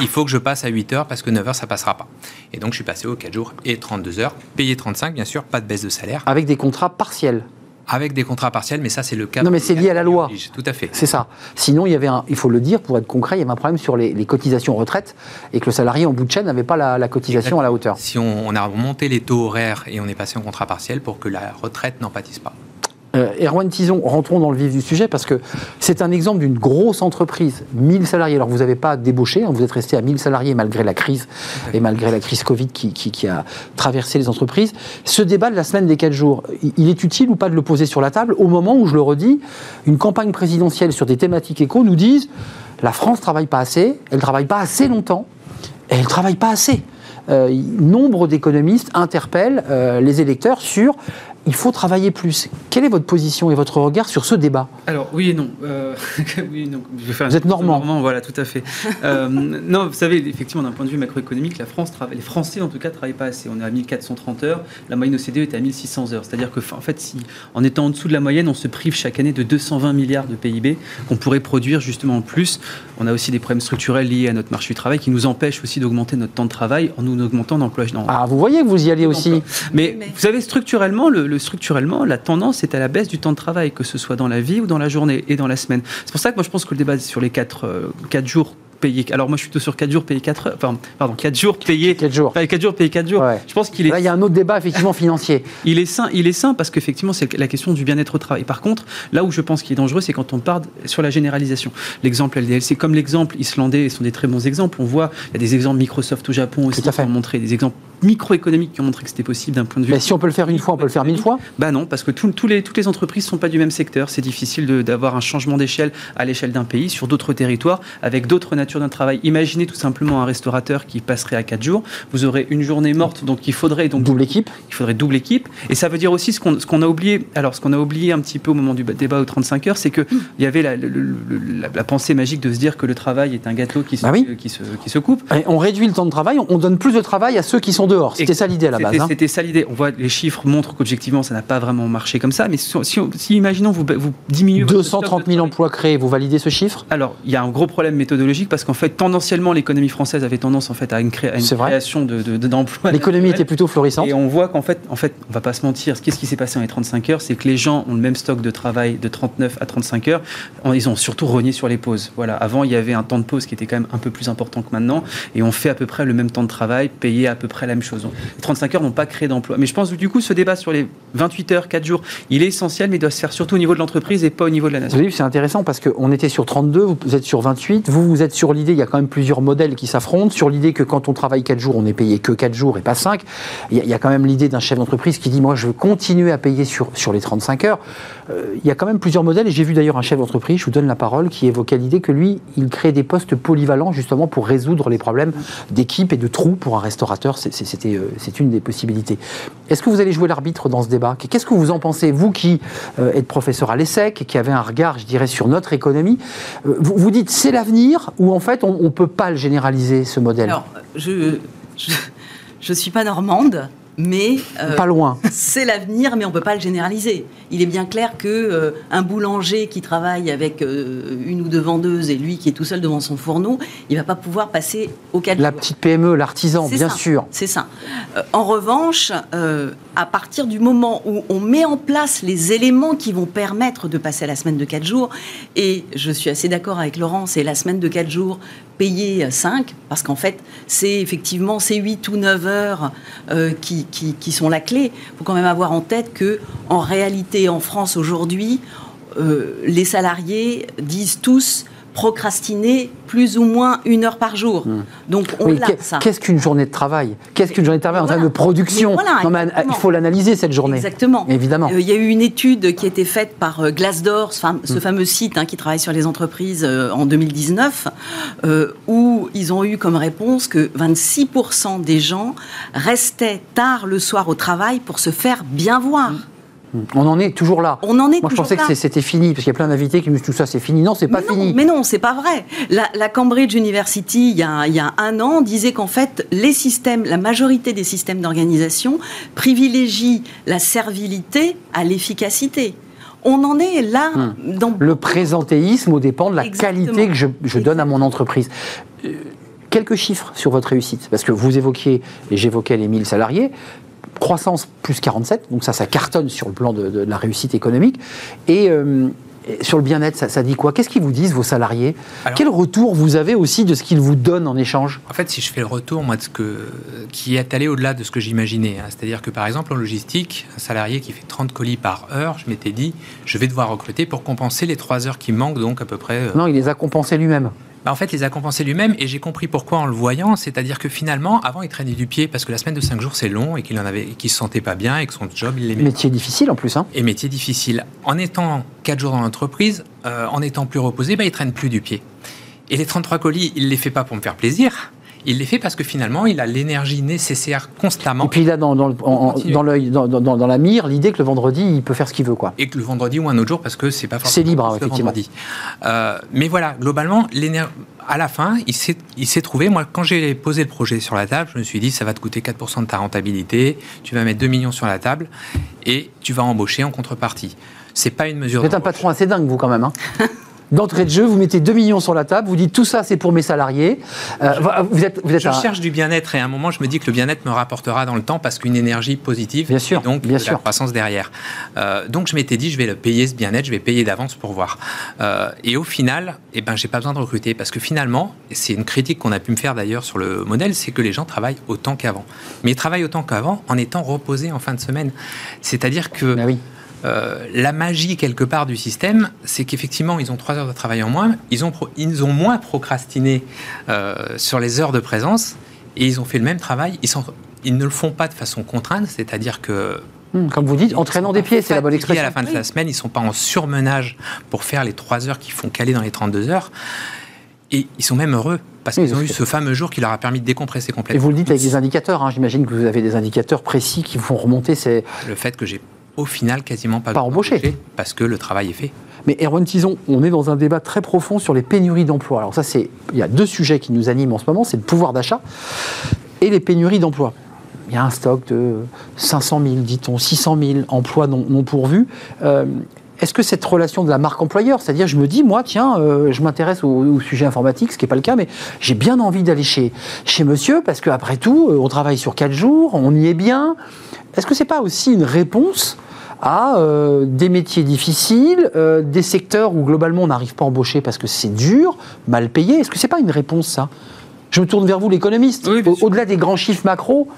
Il faut que je passe à 8 heures parce que 9 heures, ça passera pas. Et donc, je suis passé aux 4 jours et 32 heures, payé 35, bien sûr, pas de baisse de salaire. Avec des contrats partiels avec des contrats partiels, mais ça, c'est le cas. Non, mais c'est lié à la loi. Tout à fait. C'est ça. Sinon, il y avait un, il faut le dire, pour être concret, il y avait un problème sur les, cotisations retraite et que le salarié en bout de chaîne n'avait pas la, cotisation à la hauteur. Si on, on, a remonté les taux horaires et on est passé en contrat partiel pour que la retraite n'en pâtisse pas. Euh, Erwan Tison, rentrons dans le vif du sujet parce que c'est un exemple d'une grosse entreprise, 1000 salariés. Alors vous n'avez pas débauché, hein, vous êtes resté à 1000 salariés malgré la crise et malgré la crise Covid qui, a traversé les entreprises. Ce débat de la semaine des 4 jours, il est utile ou pas de le poser sur la table au moment où, je le redis, une campagne présidentielle sur des thématiques éco nous dise la France travaille pas assez, elle travaille pas assez longtemps elle travaille pas assez. Euh, nombre d'économistes interpellent euh, les électeurs sur il faut travailler plus. Quelle est votre position et votre regard sur ce débat? Alors, oui et non. Euh, vous êtes normand. normand. Voilà, tout à fait. Euh, non, vous savez, effectivement, d'un point de vue macroéconomique, la France les Français, en tout cas, ne travaillent pas assez. On est à 1430 heures, la moyenne OCDE est à 1600 heures. C'est-à-dire que, en fait, si, en étant en dessous de la moyenne, on se prive chaque année de 220 milliards de PIB qu'on pourrait produire justement en plus. On a aussi des problèmes structurels liés à notre marché du travail qui nous empêchent aussi d'augmenter notre temps de travail en nous augmentant d'emploi. Ah, vous voyez que vous y allez aussi. Mais, vous savez, structurellement, le structurellement, la tendance est à la baisse du temps de travail, que ce soit dans la vie ou dans la journée et dans la semaine. C'est pour ça que moi je pense que le débat sur les 4, euh, quatre jours payés. Alors moi je suis plutôt sur 4 jours payés 4 heures. Enfin, pardon, 4 jours payés 4 jours. 4 jours payés 4 jours. Je pense qu'il est Là, il y a un autre débat effectivement financier. il est sain, il est sain parce qu'effectivement c'est la question du bien-être au travail. Par contre, là où je pense qu'il est dangereux, c'est quand on part sur la généralisation. L'exemple LDLC comme l'exemple islandais sont des très bons exemples. On voit il y a des exemples Microsoft au Japon aussi qui ont montré des exemples microéconomiques qui ont montré que c'était possible d'un point de vue. Mais si on peut le faire une fois, on peut le faire mille fois Bah non, parce que tous les, toutes les entreprises ne sont pas du même secteur. C'est difficile d'avoir un changement d'échelle à l'échelle d'un pays sur d'autres territoires avec d'autres natures d'un travail. Imaginez tout simplement un restaurateur qui passerait à 4 jours. Vous aurez une journée morte, donc il faudrait donc double équipe. Il faudrait double équipe. Et ça veut dire aussi ce qu'on qu'on a oublié. Alors ce qu'on a oublié un petit peu au moment du débat aux 35 heures, c'est que il y avait la, la, pensée magique de se dire que le travail est un gâteau qui se, bah qui se, qui se coupe. Et on réduit le temps de travail, on donne plus de travail à ceux qui sont dehors. C'était ça l'idée à la base. Hein. C'était ça l'idée. On voit les chiffres montrent qu'objectivement ça n'a pas vraiment marché comme ça. Mais si, si, imaginons vous, vous diminuez 230 000 emplois créés, vous validez ce chiffre? Alors il y a un gros problème méthodologique parce qu'en fait tendanciellement l'économie française avait tendance en fait à une, création d'emplois. De, L'économie était plutôt florissante. Et on voit qu'en fait, en fait, on va pas se mentir. Qu'est-ce qui s'est passé en les 35 heures C'est que les gens ont le même stock de travail de 39 à 35 heures. Ils ont surtout rogné sur les pauses. Voilà. Avant, il y avait un temps de pause qui était quand même un peu plus important que maintenant. Et on fait à peu près le même temps de travail, payé à peu près la même chose. les 35 heures n'ont pas créé d'emploi. Mais je pense que du coup, ce débat sur les 28 heures, 4 jours, il est essentiel, mais il doit se faire surtout au niveau de l'entreprise et pas au niveau de la nation. C'est intéressant parce qu'on était sur 32, vous êtes sur 28. Vous, vous êtes sur l'idée, il y a quand même plusieurs modèles qui s'affrontent, sur l'idée que quand on travaille 4 jours, on est payé que 4 jours et pas 5. Il y a, quand même l'idée d'un chef d'entreprise qui dit, moi, je veux continuer à payer sur, sur les 35 heures. Euh, il y a quand même plusieurs modèles et j'ai vu d'ailleurs un chef d'entreprise, je vous donne la parole, qui évoquait l'idée que lui, il crée des postes polyvalents justement pour résoudre les problèmes d'équipe et de trous pour un restaurateur. C'était, euh, c'est une des possibilités. Est-ce que vous allez jouer l'arbitre dans ce débat? Qu'est-ce que vous en pensez, vous qui euh, êtes professeur à l'ESSEC, qui avez un regard, je dirais, sur notre économie? Vous, vous dites c'est l'avenir ou en fait on ne peut pas le généraliser ce modèle? Alors, je ne suis pas normande, mais euh, pas loin. C'est l'avenir, mais on peut pas le généraliser. Il est bien clair que euh, un boulanger qui travaille avec euh, une ou deux vendeuses et lui qui est tout seul devant son fourneau, il va pas pouvoir passer au cas La petite PME, l'artisan, bien sûr. C'est ça. en revanche, à partir du moment où on met en place les éléments qui vont permettre de passer à la semaine de 4 jours, et je suis assez d'accord avec Laurent, c'est la semaine de 4 jours payée 5, parce qu'en fait, c'est effectivement ces 8 ou 9 heures qui, qui, sont la clé. Il faut quand même avoir en tête que, en réalité, en France aujourd'hui, euh, les salariés disent tous procrastiner plus ou moins une heure par jour. Hmm. Donc on ça. Qu'est-ce qu'une journée de travail? Qu'est-ce qu'une journée de travail en termes de production? Il faut l'analyser cette journée. Exactement. Évidemment. Euh, il y a eu une étude qui a été faite par euh, Glassdoor, ce, hmm. fameux site hein, qui travaille sur les entreprises euh, en 2019, où ils ont eu comme réponse que 26% des gens restaient tard le soir au travail pour se faire bien voir. Hmm. On en est toujours là. On en est Moi, je pensais que c'était fini, parce qu'il y a plein d'invités qui me disent tout ça, c'est fini. Non, c'est pas fini. Mais non, c'est pas vrai. La, Cambridge University, il y, a, un an, disait qu'en fait, les systèmes, la majorité des systèmes d'organisation privilégient la servilité à l'efficacité. On en est là hmm. dans... Le présentéisme au dépend de la qualité que je, donne à mon entreprise. Euh, quelques chiffres sur votre réussite, parce que vous évoquiez, et j'évoquais les 1000 salariés, croissance plus 47, donc ça, ça cartonne sur le plan de, la réussite économique. Et, euh, sur le bien-être, ça, dit quoi? Qu'est-ce qu'ils vous disent, vos salariés? Quel retour vous avez aussi de ce qu'ils vous donnent en échange? En fait, si je fais le retour, moi, de ce que, qui est allé au-delà de ce que j'imaginais, hein, c'est-à-dire que par exemple, en logistique, un salarié qui fait 30 colis par heure, je m'étais dit, je vais devoir recruter pour compenser les 3 heures qui manquent, donc à peu près. Euh, non, il les a compensés lui-même. Bah, en fait, les a compensés lui-même et j'ai compris pourquoi en le voyant. C'est-à-dire que finalement, avant, il traînait du pied parce que la semaine de 5 jours, c'est long et qu'il en avait, qu'il se sentait pas bien et que son job, il l'aimait. Métier difficile en plus. Hein. Et métier difficile. En étant 4 jours dans l'entreprise, euh, en étant plus reposé, bah, il traîne plus du pied. Et les 33 colis, il les fait pas pour me faire plaisir. Il les fait parce que finalement, il a l'énergie nécessaire constamment. Et puis il a dans, dans, dans, l'œil, dans, dans, la mire l'idée que le vendredi, il peut faire ce qu'il veut. Quoi. Et que le vendredi ou un autre jour, parce que c'est pas forcément. C'est libre, effectivement. Euh, mais voilà, globalement, à la fin, il s'est, il s'est trouvé. Moi, quand j'ai posé le projet sur la table, je me suis dit ça va te coûter 4% de ta rentabilité, tu vas mettre 2 millions sur la table et tu vas embaucher en contrepartie. C'est pas une mesure. Vous êtes un patron assez dingue, vous, quand même. Hein d'entrée de jeu, vous mettez 2 millions sur la table, vous dites tout ça c'est pour mes salariés. Euh, vous êtes, vous êtes je cherche du bien-être et à un moment je me dis que le bien-être me rapportera dans le temps parce qu'une énergie positive, bien sûr, donc bien la croissance derrière. Euh, donc je m'étais dit je vais le payer ce bien-être, je vais payer d'avance pour voir. Euh, et au final, eh ben j'ai pas besoin de recruter parce que finalement, c'est une critique qu'on a pu me faire d'ailleurs sur le modèle, c'est que les gens travaillent autant qu'avant. Mais ils travaillent autant qu'avant en étant reposés en fin de semaine. C'est-à-dire que ben oui. Euh, la magie quelque part du système, c'est qu'effectivement, ils ont trois heures de travail en moins, ils ont, ils ont moins procrastiné euh, sur les heures de présence et ils ont fait le même travail. Ils sont ils ne le font pas de façon contrainte, c'est-à-dire que Hum, Comme vous dites, entraînant des pieds, c'est la bonne expression. à la fin de la semaine, ils ne sont pas en surmenage pour faire les 3 heures qu'ils font caler dans les 32 heures. Et ils sont même heureux parce qu'ils ont eu ce fameux jour qui leur a permis de décompresser Et complètement. vous le dites avec des indicateurs, hein, j'imagine que vous avez des indicateurs précis qui vous font remonter ces... Le fait que j'ai au final quasiment pas, Pas embauché. parce que le travail est fait. Mais Erwan Tison, on est dans un débat très profond sur les pénuries d'emploi. Alors ça, c'est... Il y a deux sujets qui nous animent en ce moment, c'est le pouvoir d'achat et les pénuries d'emploi. Il y a un stock de 500 000, dit-on, 600 000 emplois non, non pourvus. Euh, est-ce que cette relation de la marque employeur, c'est-à-dire je me dis, moi, tiens, euh, je m'intéresse au, au sujet informatique, ce qui n'est pas le cas, mais j'ai bien envie d'aller chez, chez monsieur, parce qu'après tout, euh, on travaille sur quatre jours, on y est bien. Est-ce que c'est pas aussi une réponse à euh, des métiers difficiles, euh, des secteurs où globalement on n'arrive pas à embaucher parce que c'est dur, mal payé Est-ce que c'est pas une réponse ça? Je me tourne vers vous, l'économiste. Oui. Au-delà des grands chiffres macro,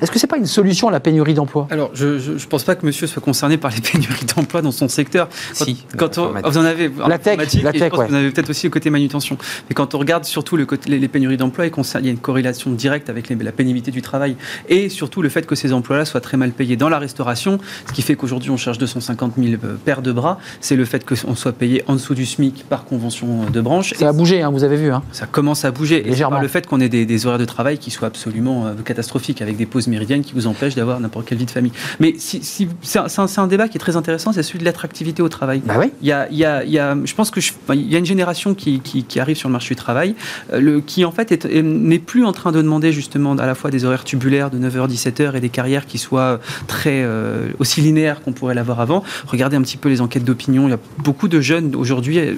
est-ce que c'est pas une solution à la pénurie d'emploi Alors, je ne pense pas que monsieur soit concerné par les pénuries d'emploi dans son secteur. Quand, Si, quand on, vous en avez en La tech, la et je tech, pense ouais. que vous en avez peut-être aussi le côté manutention. Mais quand on regarde surtout le côté, les, les pénuries d'emploi, il y a une corrélation directe avec les- la pénibilité du travail et surtout le fait que ces emplois-là soient très mal payés dans la restauration, ce qui fait qu'aujourd'hui on cherche 250 000 euh, paires de bras. C'est le fait qu'on soit payé en dessous du SMIC par convention de branche. Ça a bougé, hein, vous avez vu. Hein. Ça commence à bouger. Et Légèrement. par le fait qu'on ait des, des horaires de travail qui soient absolument euh, catastrophiques, avec des pauses méridiennes qui vous empêchent d'avoir n'importe quelle vie de famille. Mais si, si- c'est un, débat qui est très intéressant, c'est celui de l'attractivité au travail. Bah oui. Il y a, il y a- il y a- je pense que je- enfin, il y a une génération qui, qui- qui arrive sur le marché du travail, euh, le, qui en fait est- est- n'est plus en train de demander justement à la fois des horaires tubulaires de 9h 17h et des carrières qui soient très euh, aussi linéaires qu'on pourrait l'avoir avant. Regardez un petit peu les enquêtes d'opinion. Il y a beaucoup de jeunes aujourd'hui euh,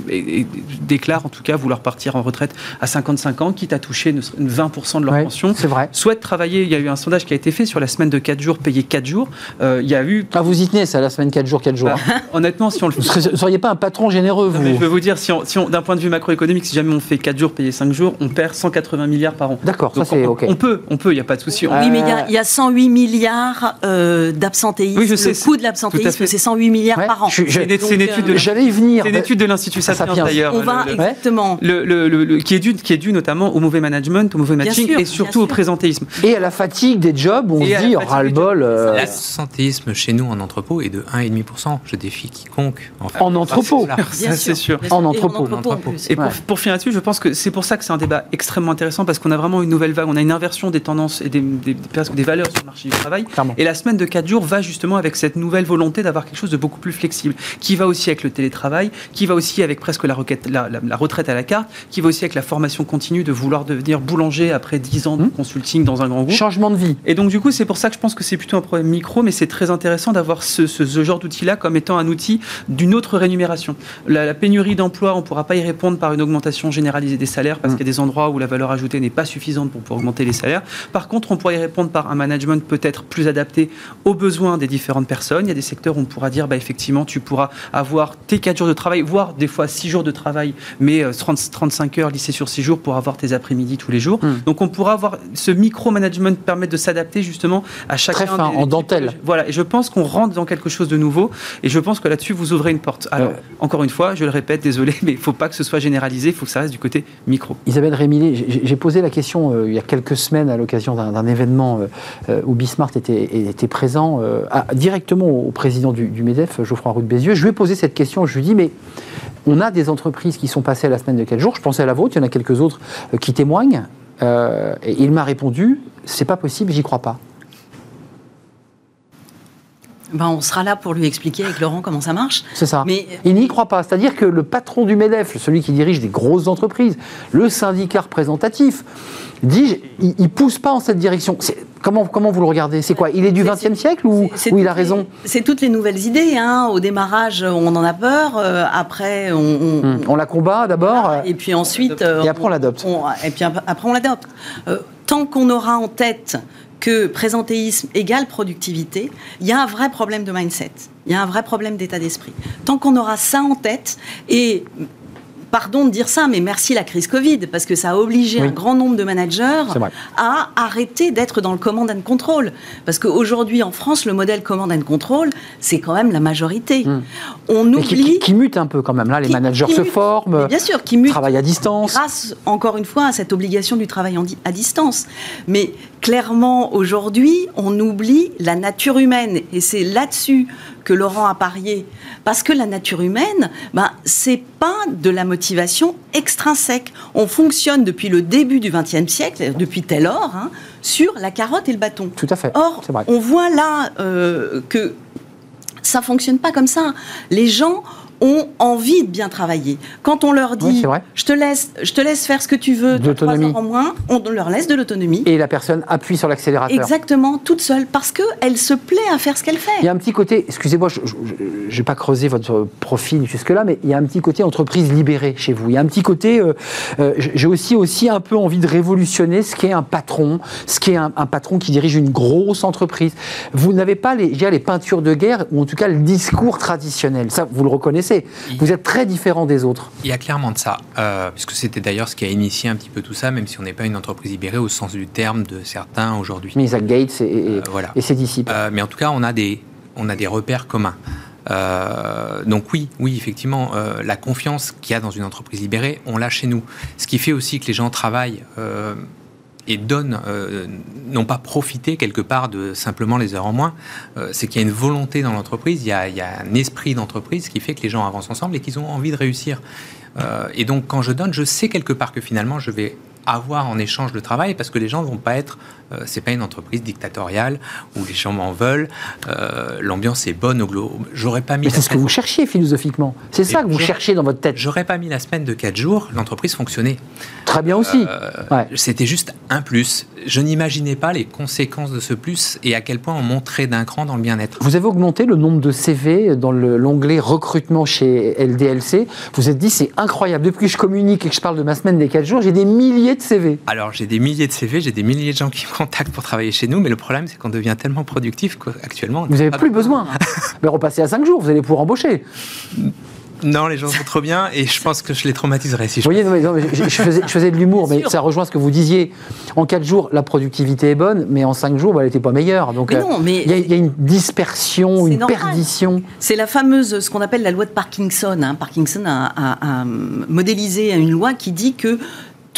déclarent en tout cas vouloir partir en retraite à 55 ans, quitte à toucher ne- 20% de leur Ouais, pension. c'est vrai. Souhaitent travailler. Il y a eu un sondage qui a été fait sur la semaine de 4 jours payés 4 jours. Euh, il y a eu Ah, vous y tenez, ça, la semaine 4 jours, 4 jours. bah, hein. honnêtement, si on le Vous ne seriez pas un patron généreux, non, vous mais je vais vous dire, si on, si on- d'un point de vue macroéconomique, si jamais on fait 4 jours payés 5 jours, on perd 180 milliards par an. D'accord, ça c'est on, OK. on peut, on peut, il n'y a pas de souci. On- Oui, mais il y y, a 108 milliards euh, d'absentéisme. Oui, je sais, le coût de l'absentéisme, fait. c'est 108 milliards Ouais, par an. je suis- je- C'est une, étude euh, de, J'allais y venir. c'est une étude de l'Institut Ça Sapiens d'ailleurs. On va exactement. le- le- le- le- qui, est dû, qui est dû notamment au mauvais management, au mauvais matching et surtout au présentéisme. Et à la fatigue des jobs, où on Et se dit, ras-le-bol. euh, L'absentéisme chez nous en entrepôt est de 1,5%. Je défie quiconque. fait. En entrepôt. Ça, c'est sûr. En Et entrepôt. en. Et pour, finir là-dessus, je pense que c'est pour ça que c'est un débat extrêmement intéressant parce qu'on a vraiment une nouvelle vague, on a une inversion des tendances et des, des- valeurs sur le marché du travail. Clairement. Et la semaine de 4 jours va justement avec cette nouvelle volonté d'avoir quelque chose de beaucoup plus flexible, qui va aussi avec le télétravail, qui va aussi avec presque la, requête- la- la- la retraite à la carte, qui va aussi avec la formation continue de vouloir devenir boulanger après 10 ans de Mmh. consulting dans un grand groupe. Changement de vie. Et donc, du coup, c'est pour ça que je pense que c'est plutôt un problème micro, mais c'est très intéressant d'avoir ce, ce- ce genre d'outil-là comme étant un outil d'une autre rémunération. La, la pénurie d'emploi, on ne pourra pas y répondre par une augmentation généralisée des salaires parce Mm. qu'il y a des endroits où la valeur ajoutée n'est pas suffisante pour pouvoir augmenter les salaires. Par contre, on pourra y répondre par un management peut-être plus adapté aux besoins des différentes personnes. Il y a des secteurs où on pourra dire, bah, effectivement, tu pourras avoir tes 4 jours de travail, voire des fois 6 jours de travail, mais euh, 30 35 heures lissées sur 6 jours pour avoir tes après-midi tous les jours. Mm. Donc on pourra avoir ce micro-management permettre de s'adapter justement à chacun Très fin, des- en des dentelle. Voilà, et je pense qu'on rentre dans quelque chose de nouveau, et je pense que là-dessus, vous ouvrez une porte. Alors, encore une fois, je le répète, désolé, mais il ne faut pas que ce soit généralisé, il faut que ça reste du côté micro. Isabelle Rémillet, j'ai posé la question euh, il y a quelques semaines à l'occasion d'un événement euh, euh, où Bismarck était, était présent euh, à- directement au président du, du MEDEF, Geoffroy Roux de Bézieux. Je lui ai posé cette question, je lui ai dit, mais on a des entreprises qui sont passées à la semaine de 4 jours, je pensais à la vôtre, il y en a quelques autres qui témoignent, et il m'a répondu, c'est pas possible, j'y crois pas. Ben, on sera là pour lui expliquer avec Laurent comment ça marche. C'est ça. Mais Il n'y croit pas. C'est-à-dire que le patron du MEDEF, celui qui dirige des grosses entreprises, le syndicat représentatif, dit il, il pousse pas en cette direction. Comment, comment vous le regardez? C'est quoi? Il est du XXe siècle ou, ou il a raison? C'est toutes les nouvelles idées. Hein. Au démarrage, on en a peur. euh, après, on, on- Hum, On la combat d'abord. euh, Et puis ensuite. euh, Et après, on l'adopte. on- Et puis ap- après, on l'adopte. Euh, tant qu'on aura en tête que présentéisme égale productivité, il y a un vrai problème de mindset. Il y a un vrai problème d'état d'esprit. Tant qu'on aura ça en tête, et pardon de dire ça, mais merci la crise Covid, parce que ça a obligé Oui. un grand nombre de managers à arrêter d'être dans le command and control. Parce qu'aujourd'hui, en France, le modèle command and control, c'est quand même la majorité. Hum. On Mais oublie... qui- qui mute un peu quand même. Là, les Qui- managers qui se mute. forment, Mais Bien sûr, qui mute travaillent à distance. grâce, encore une fois, à cette obligation du travail à distance. Mais clairement, aujourd'hui, on oublie la nature humaine. Et c'est là-dessus que Laurent a parié. Parce que la nature humaine, ben, c'est pas de la motivation extrinsèque. On fonctionne depuis le début du XXe siècle, depuis Taylor, hein, sur la carotte et le bâton. Tout à fait. Or, on voit là euh, que ça fonctionne pas comme ça. Les gens ont envie de bien travailler. Quand on leur dit je te laisse je te laisse faire ce que tu veux, De trois heures en moins, on leur laisse de l'autonomie. Et la personne appuie sur l'accélérateur. Exactement, toute seule, parce qu'elle se plaît à faire ce qu'elle fait. Il y a un petit côté, excusez-moi, je ne vais pas creuser votre profil jusque-là, mais il y a un petit côté entreprise libérée chez vous. Il y a un petit côté, euh, euh, j'ai aussi, aussi un peu envie de révolutionner ce qu'est un patron, ce qu'est un, un patron qui dirige une grosse entreprise. Vous n'avez pas les, les peintures de guerre, ou en tout cas le discours traditionnel. Ça, vous le reconnaissez. Vous êtes très différent des autres. Il y a clairement de ça, euh, puisque c'était d'ailleurs ce qui a initié un petit peu tout ça, même si on n'est pas une entreprise libérée au sens du terme de certains aujourd'hui. Isaac Gates et, et- Euh, voilà. et ses disciples. Euh, mais en tout cas, on a des, on a des repères communs. Euh, donc oui, oui, effectivement, euh, la confiance qu'il y a dans une entreprise libérée, on l'a chez nous. Ce qui fait aussi que les gens travaillent euh, et donnent, euh, n'ont pas profité quelque part de simplement les heures en moins, euh, c'est qu'il y a une volonté dans l'entreprise, il y a, un esprit d'entreprise qui fait que les gens avancent ensemble et qu'ils ont envie de réussir. Euh, et donc quand je donne, je sais quelque part que finalement je vais avoir en échange de travail parce que les gens vont pas être c'est pas une entreprise dictatoriale où les gens m'en veulent euh, l'ambiance est bonne au glo j'aurais pas mis Mais c'est ce que vous cherchiez philosophiquement. C'est ça que vous cherchez dans votre tête. j'aurais pas mis la semaine de 4 jours l'entreprise fonctionnait Très bien aussi. Euh, Ouais. C'était juste un plus. Je n'imaginais pas les conséquences de ce plus et à quel point on monterait d'un cran dans le bien-être. Vous avez augmenté le nombre de CV dans le- l'onglet recrutement chez LDLC. Vous vous êtes dit, c'est incroyable. Depuis que je communique et que je parle de ma semaine des 4 jours, j'ai des milliers de CV. Alors j'ai des milliers de CV, j'ai des milliers de gens qui me pour travailler chez nous, mais le problème c'est qu'on devient tellement productif qu'actuellement... Vous n'a n'avez plus besoin. Mais repassez à 5 jours, vous allez pouvoir embaucher. Non, les gens sont trop bien et je pense que je les traumatiserais si Vous je... voyez, non, mais- non, mais je, je faisais, je faisais de l'humour, mais ça rejoint ce que vous disiez. En 4 jours, la productivité est bonne, mais en 5 jours, bah, elle n'était pas meilleure. Donc, Mais euh, non, mais- il y, a- il y a une dispersion, C'est une normal. perdition. C'est la fameuse, ce qu'on appelle la loi de Parkinson. hein. Parkinson a, a- a modélisé une loi qui dit que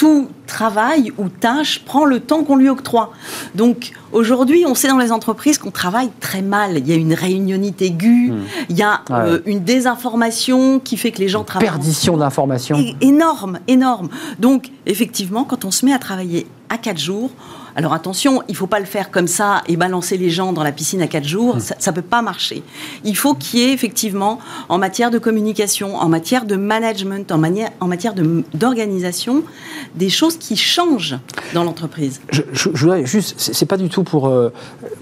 tout travail ou tâche prend le temps qu'on lui octroie. Donc aujourd'hui, on sait dans les entreprises qu'on travaille très mal. Il y a une réunionnite aiguë, il y a Hmm. Ouais. euh, une désinformation qui fait que les gens travaillent. Perdition d'informations. Énorme, énorme. Donc, effectivement, quand on se met à travailler à 4 jours, alors attention, il ne faut pas le faire comme ça et balancer les gens dans la piscine à 4 jours, ça ne peut pas marcher. Il faut qu'il y ait effectivement, en matière de communication, en matière de management, en, manière, en matière de- d'organisation, des choses qui changent dans l'entreprise. Je, je- je voudrais juste, c'est pas du tout pour euh,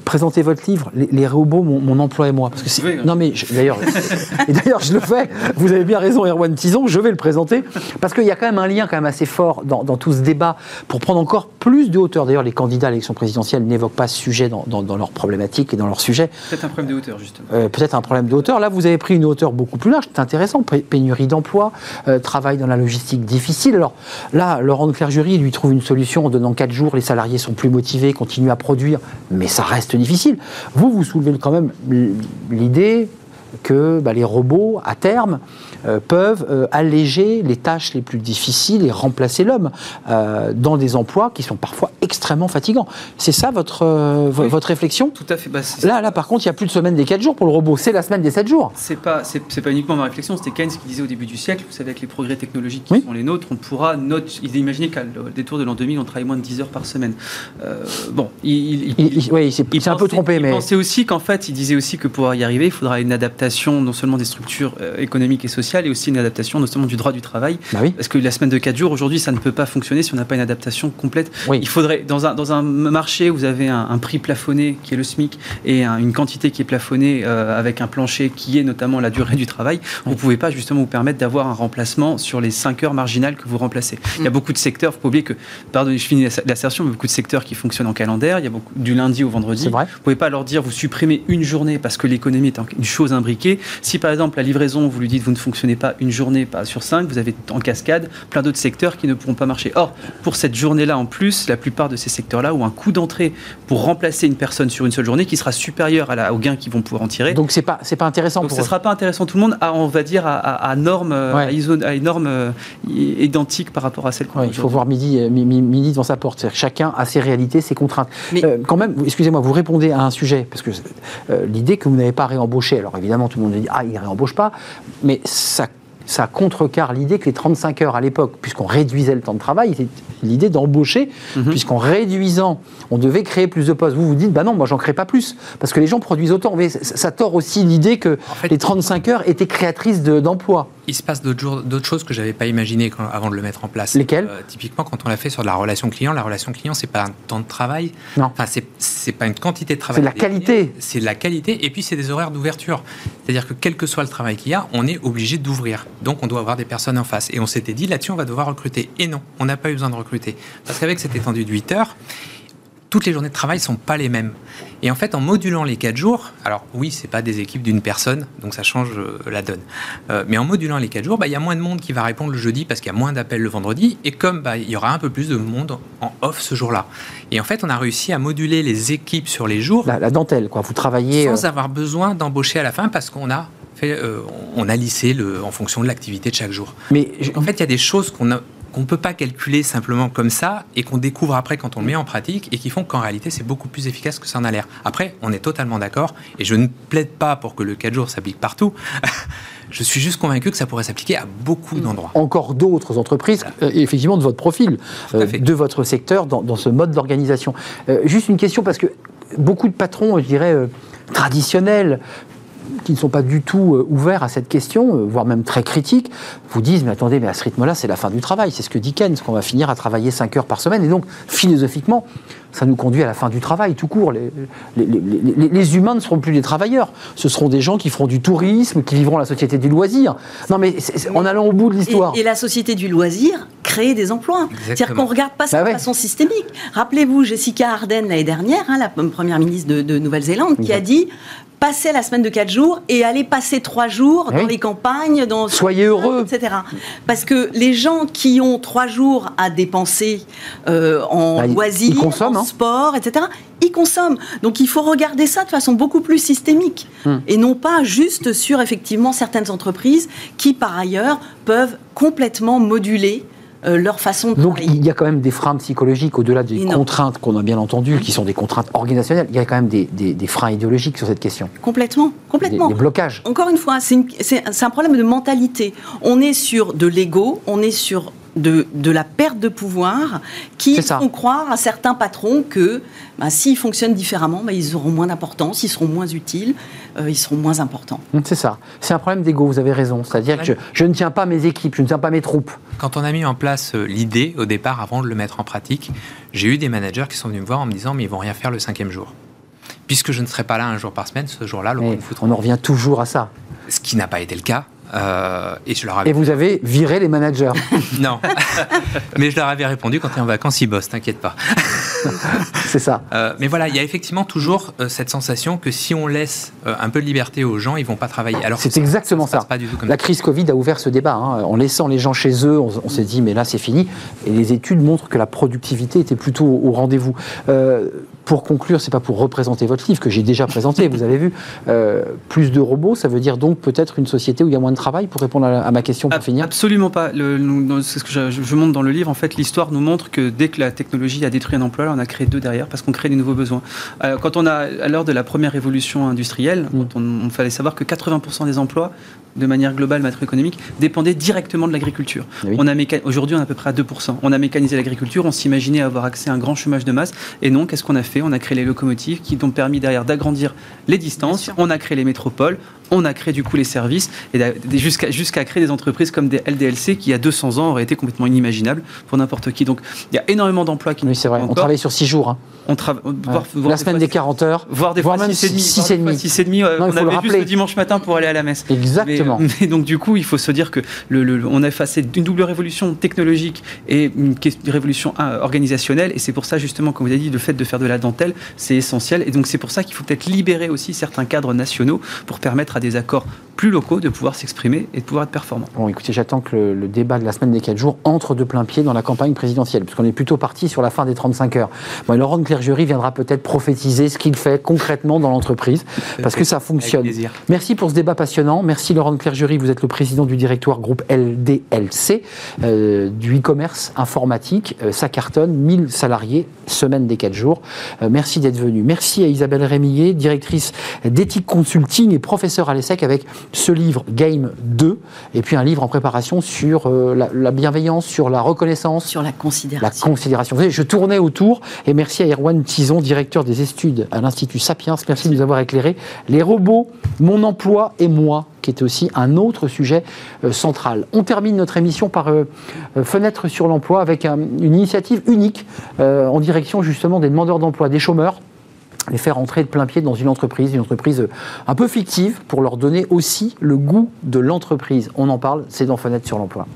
présenter votre livre, les, les robots, mon, mon emploi et moi. Parce que c'est- Oui, oui. non mais je- d'ailleurs, et d'ailleurs je le fais. Vous avez bien raison, Erwan Tison, je vais le présenter parce qu'il y a quand même un lien quand même assez fort dans, dans tout ce débat pour prendre encore plus de hauteur. D'ailleurs, les candidats à l'élection présidentielle n'évoquent pas ce sujet dans, dans, dans leurs problématiques et dans leurs sujets. Peut-être un problème de hauteur, justement. Euh, peut-être un problème de hauteur. Là, vous avez pris une hauteur beaucoup plus large. C'est intéressant. Pé- Pénurie d'emploi, euh, travail dans la logistique difficile. Alors là, Laurent de Clergerie lui trouve une solution en donnant 4 jours. Les salariés sont plus motivés, continuent à produire, mais ça reste difficile. Vous, vous soulevez quand même l'idée que bah, les robots, à terme, euh, peuvent euh, alléger les tâches les plus difficiles et remplacer l'homme euh, dans des emplois qui sont parfois extrêmement fatigants. C'est ça votre, Oui. votre réflexion? Tout à fait. Bah, Là, là, par contre, il n'y a plus de semaine des 4 jours pour le robot. C'est la semaine des 7 jours. C'est pas, c'est, pas uniquement ma réflexion, c'était Keynes qui disait au début du siècle, vous savez, avec les progrès technologiques qui Oui. sont les nôtres, on pourra, notre, il imaginait qu'à le détour de l'an 2000, on travaille moins de 10 heures par semaine. Bon, il, il- Il, il- il s'est il un peu trompé, il mais pensait aussi qu'en fait, il disait aussi que pour y arriver, il faudra une adaptation non seulement des structures euh, économiques et sociales, et aussi une adaptation non seulement du droit du travail. bah oui. Parce que la semaine de 4 jours, aujourd'hui, ça ne peut pas fonctionner si on n'a pas une adaptation complète. Oui. Il faudrait, dans un, dans un marché où vous avez un, un prix plafonné qui est le SMIC et un- une quantité qui est plafonnée euh, avec un plancher qui est notamment la durée du travail, vous ne pouvez pas justement vous permettre d'avoir un remplacement sur les 5 heures marginales que vous remplacez. Il y Mm. a beaucoup de secteurs, il faut pas oublier que, pardon, je finis l'ass- l'assertion, mais beaucoup de secteurs qui fonctionnent en calendaire, il y a beaucoup, du lundi au vendredi. Vrai. Vous ne pouvez pas leur dire vous supprimez une journée parce que l'économie est une chose imbriquée Si par exemple la livraison, vous lui dites vous ne fonctionnez pas une journée pas sur cinq, vous avez en cascade plein d'autres secteurs qui ne pourront pas marcher. Or, pour cette journée-là en plus, la plupart de ces secteurs-là ont un coût d'entrée pour remplacer une personne sur une seule journée qui sera supérieur à la, au gain qu'ils vont pouvoir en tirer. Donc c'est pas c'est pas intéressant. Donc pour ce eux. sera pas intéressant tout le monde à on va dire à, à, à norme euh, Ouais. à, iso- à une norme euh, i- identique par rapport à celle qu'on a Ouais, il faut voir midi, euh, mi- mi- midi devant sa porte. Chacun a ses réalités, ses contraintes. Mais- Euh, quand même, excusez-moi, vous répondez à un sujet, parce que euh, l'idée que vous n'avez pas réembauché, alors évidemment tout le monde dit ah il réembauche pas, mais ça ça contrecarre l'idée que les 35 heures à l'époque, puisqu'on réduisait le temps de travail, c'est l'idée d'embaucher, Mhm. puisqu'en réduisant, on devait créer plus de postes. Vous vous dites, bah non, moi j'en crée pas plus, parce que les gens produisent autant. Mais ça, ça tord aussi l'idée que En fait- les 35 heures étaient créatrices de- d'emplois. Il se passe d'autres choses que j'avais pas imaginées quand- avant de le mettre en place. Lesquelles? Euh, Typiquement, quand on l'a fait sur de la relation client, la relation client, c'est pas un temps de travail. Non. Enfin, c'est pas une quantité de travail. C'est de la qualité. C'est de la qualité, et puis c'est des horaires d'ouverture. C'est-à-dire que quel que soit le travail qu'il y a, on est obligé d'ouvrir. Donc, on doit avoir des personnes en face. Et on s'était dit là-dessus, on va devoir recruter. Et non, on n'a pas eu besoin de recruter, parce qu'avec cette étendue de 8 heures. Toutes les journées de travail sont pas les mêmes. Et en fait, en modulant les 4 jours, alors oui, c'est pas des équipes d'une personne, donc ça change euh, la donne. Euh, mais en modulant les 4 jours, bah, il y a moins de monde qui va répondre le jeudi parce qu'il y a moins d'appels le vendredi. Et comme bah, il y aura un peu plus de monde en off ce jour-là. Et en fait, on a réussi à moduler les équipes sur les jours La, la dentelle, quoi. Vous travaillez. euh, sans avoir besoin d'embaucher à la fin parce qu'on a fait, euh, on a lissé le, en fonction de l'activité de chaque jour. mais en fait, il y a des choses qu'on a qu'on ne peut pas calculer simplement comme ça et qu'on découvre après quand on le met en pratique et qui font qu'en réalité c'est beaucoup plus efficace que ça en a l'air. Après, on est totalement d'accord et je ne plaide pas pour que le 4 jours s'applique partout. je suis juste convaincu que ça pourrait s'appliquer à beaucoup d'endroits. encore d'autres entreprises, euh, effectivement de votre profil, euh, de votre secteur, dans, dans ce mode d'organisation. Euh, juste une question, parce que beaucoup de patrons, je dirais, traditionnels, qui ne sont pas du tout euh, ouverts à cette question, euh, voire même très critiques, vous disent, mais attendez, mais à ce rythme-là, c'est la fin du travail. C'est ce que dit Keynes, qu'on va finir à travailler 5 heures par semaine. Et donc, philosophiquement, ça nous conduit à la fin du travail, tout court. Les, les- les- les- humains ne seront plus des travailleurs. Ce seront des gens qui feront du tourisme, qui vivront la société du loisir. Non, mais en allant au bout de l'histoire. Et, et la société du loisir crée des emplois. C'est-à-dire qu'on ne regarde pas ça Bah de ouais. façon systémique. Rappelez-vous Jessica Ardern l'année dernière, hein, la première ministre de, de Nouvelle-Zélande, qui a dit passer la semaine de 4 jours et aller passer 3 jours Oui. dans les campagnes, dans Soyez heureux. etc. Parce que les gens qui ont 3 jours à dépenser euh, en Bah, loisirs, en hein. sport, etc., ils consomment. Donc il faut regarder ça de façon beaucoup plus systémique Hum. et non pas juste sur effectivement certaines entreprises qui par ailleurs peuvent complètement moduler euh, leur façon de Donc travailler. il y a quand même des freins psychologiques au-delà des Énorme. contraintes qu'on a bien entendues, qui sont des contraintes organisationnelles. Il y a quand même des, des- des freins idéologiques sur cette question, Complètement, des, complètement. des blocages. Encore une fois, c'est un problème de mentalité. On est sur de l'ego, on est sur de, de la perte de pouvoir qui font croire à certains patrons que bah, s'ils fonctionnent différemment, bah, ils auront moins d'importance, ils seront moins utiles, euh, ils seront moins importants. Hum, C'est ça. C'est un problème d'ego, vous avez raison. C'est-à-dire que je, je ne tiens pas mes équipes, je ne tiens pas mes troupes. Quand on a mis en place euh, l'idée au départ, avant de le mettre en pratique, j'ai eu des managers qui sont venus me voir en me disant mais ils vont rien faire le cinquième jour. Puisque je ne serai pas là un jour par semaine, ce jour-là, le foot on en revient toujours à ça. ce qui n'a pas été le cas. Euh, et je leur avais Et vous avez viré les managers. non, mais je leur avais répondu quand tu es en vacances, ils bossent, t'inquiète pas. C'est ça. Euh, mais voilà, il y a effectivement toujours euh, cette sensation que si on laisse un peu de liberté aux gens, ils vont pas travailler. Alors C'est exactement ça. Pas du tout comme La crise Covid a ouvert ce débat. hein. En laissant les gens chez eux, on, on s'est dit, mais là, c'est fini. Et les études montrent que la productivité était plutôt au, au rendez-vous. Pour conclure, c'est pas pour représenter votre livre que j'ai déjà présenté, vous avez vu. Euh, plus de robots, ça veut dire donc peut-être une société où il y a moins de travail, pour répondre à, ma question pour Ab- finir Absolument pas. C'est ce que je, je montre dans le livre. En fait, l'histoire nous montre que dès que la technologie a détruit un emploi, on a créé deux derrière parce qu'on crée des nouveaux besoins. Euh, quand on a, à l'heure de la première révolution industrielle, Mm. on fallait savoir que 80% des emplois, de manière globale macroéconomique, dépendaient directement de l'agriculture. Oui. On a méca- Aujourd'hui, on est à peu près à 2%. On a mécanisé l'agriculture, on s'imaginait avoir accès à un grand chômage de masse. Et non, qu'est-ce qu'on a fait? On a créé les locomotives qui ont permis derrière d'agrandir les distances. On a créé les métropoles. On a créé du coup les services et jusqu'à jusqu'à créer des entreprises comme des LDLC qui, il y a 200 ans, auraient été complètement inimaginables pour n'importe qui. Donc, il y a énormément d'emplois qui Oui, c'est vrai. On encore. travaille sur six jours. hein. On trava- Ouais. La des semaine fois des six- 40 heures. voire des voire fois même 6 et demi. six voire des et fois demi. six et demi, euh, Non, il on faut le avait juste rappeler. le dimanche matin pour aller à la messe. Exactement. Exactement. Mais, mais donc du coup, il faut se dire que le, le- on a face à une double révolution technologique et une, révolution euh, organisationnelle. Et c'est pour ça justement, comme vous avez dit, le fait de faire de la dentelle, c'est essentiel. Et donc c'est pour ça qu'il faut peut-être libérer aussi certains cadres nationaux pour permettre à des accords plus locaux de pouvoir s'exprimer et de pouvoir être performants. Bon, écoutez, j'attends que le, le débat de la semaine des 4 jours entre de plein pied dans la campagne présidentielle, puisqu'on est plutôt parti sur la fin des 35 heures. Bon, et Laurent Clergerie viendra peut-être prophétiser ce qu'il fait concrètement dans l'entreprise, parce que ça fonctionne. Merci pour ce débat passionnant. Merci Laurent Clergerie, vous êtes le président du directoire groupe LDLC, euh, du e-commerce informatique. Euh, ça cartonne, 1000 salariés, semaine des 4 jours. Euh, merci d'être venu. Merci à Isabelle Rémillet, directrice d'éthique consulting et professeure à l'ESSEC avec ce livre Game 2, et puis un livre en préparation sur euh, la, la bienveillance, sur la reconnaissance, Sur la la considération. considération. Vous savez, je tournais autour et merci à Erwan Tison, directeur des études à l'Institut Sapiens. Merci de nous avoir éclairé. Les robots, mon emploi et moi, qui est aussi un autre sujet euh, central. On termine notre émission par euh, euh, Fenêtre sur l'emploi avec un- une initiative unique en direction justement des demandeurs d'emploi, des chômeurs les faire entrer de plein pied dans une entreprise, une entreprise un peu fictive, pour leur donner aussi le goût de l'entreprise. On en parle, c'est dans Fenêtre sur l'emploi.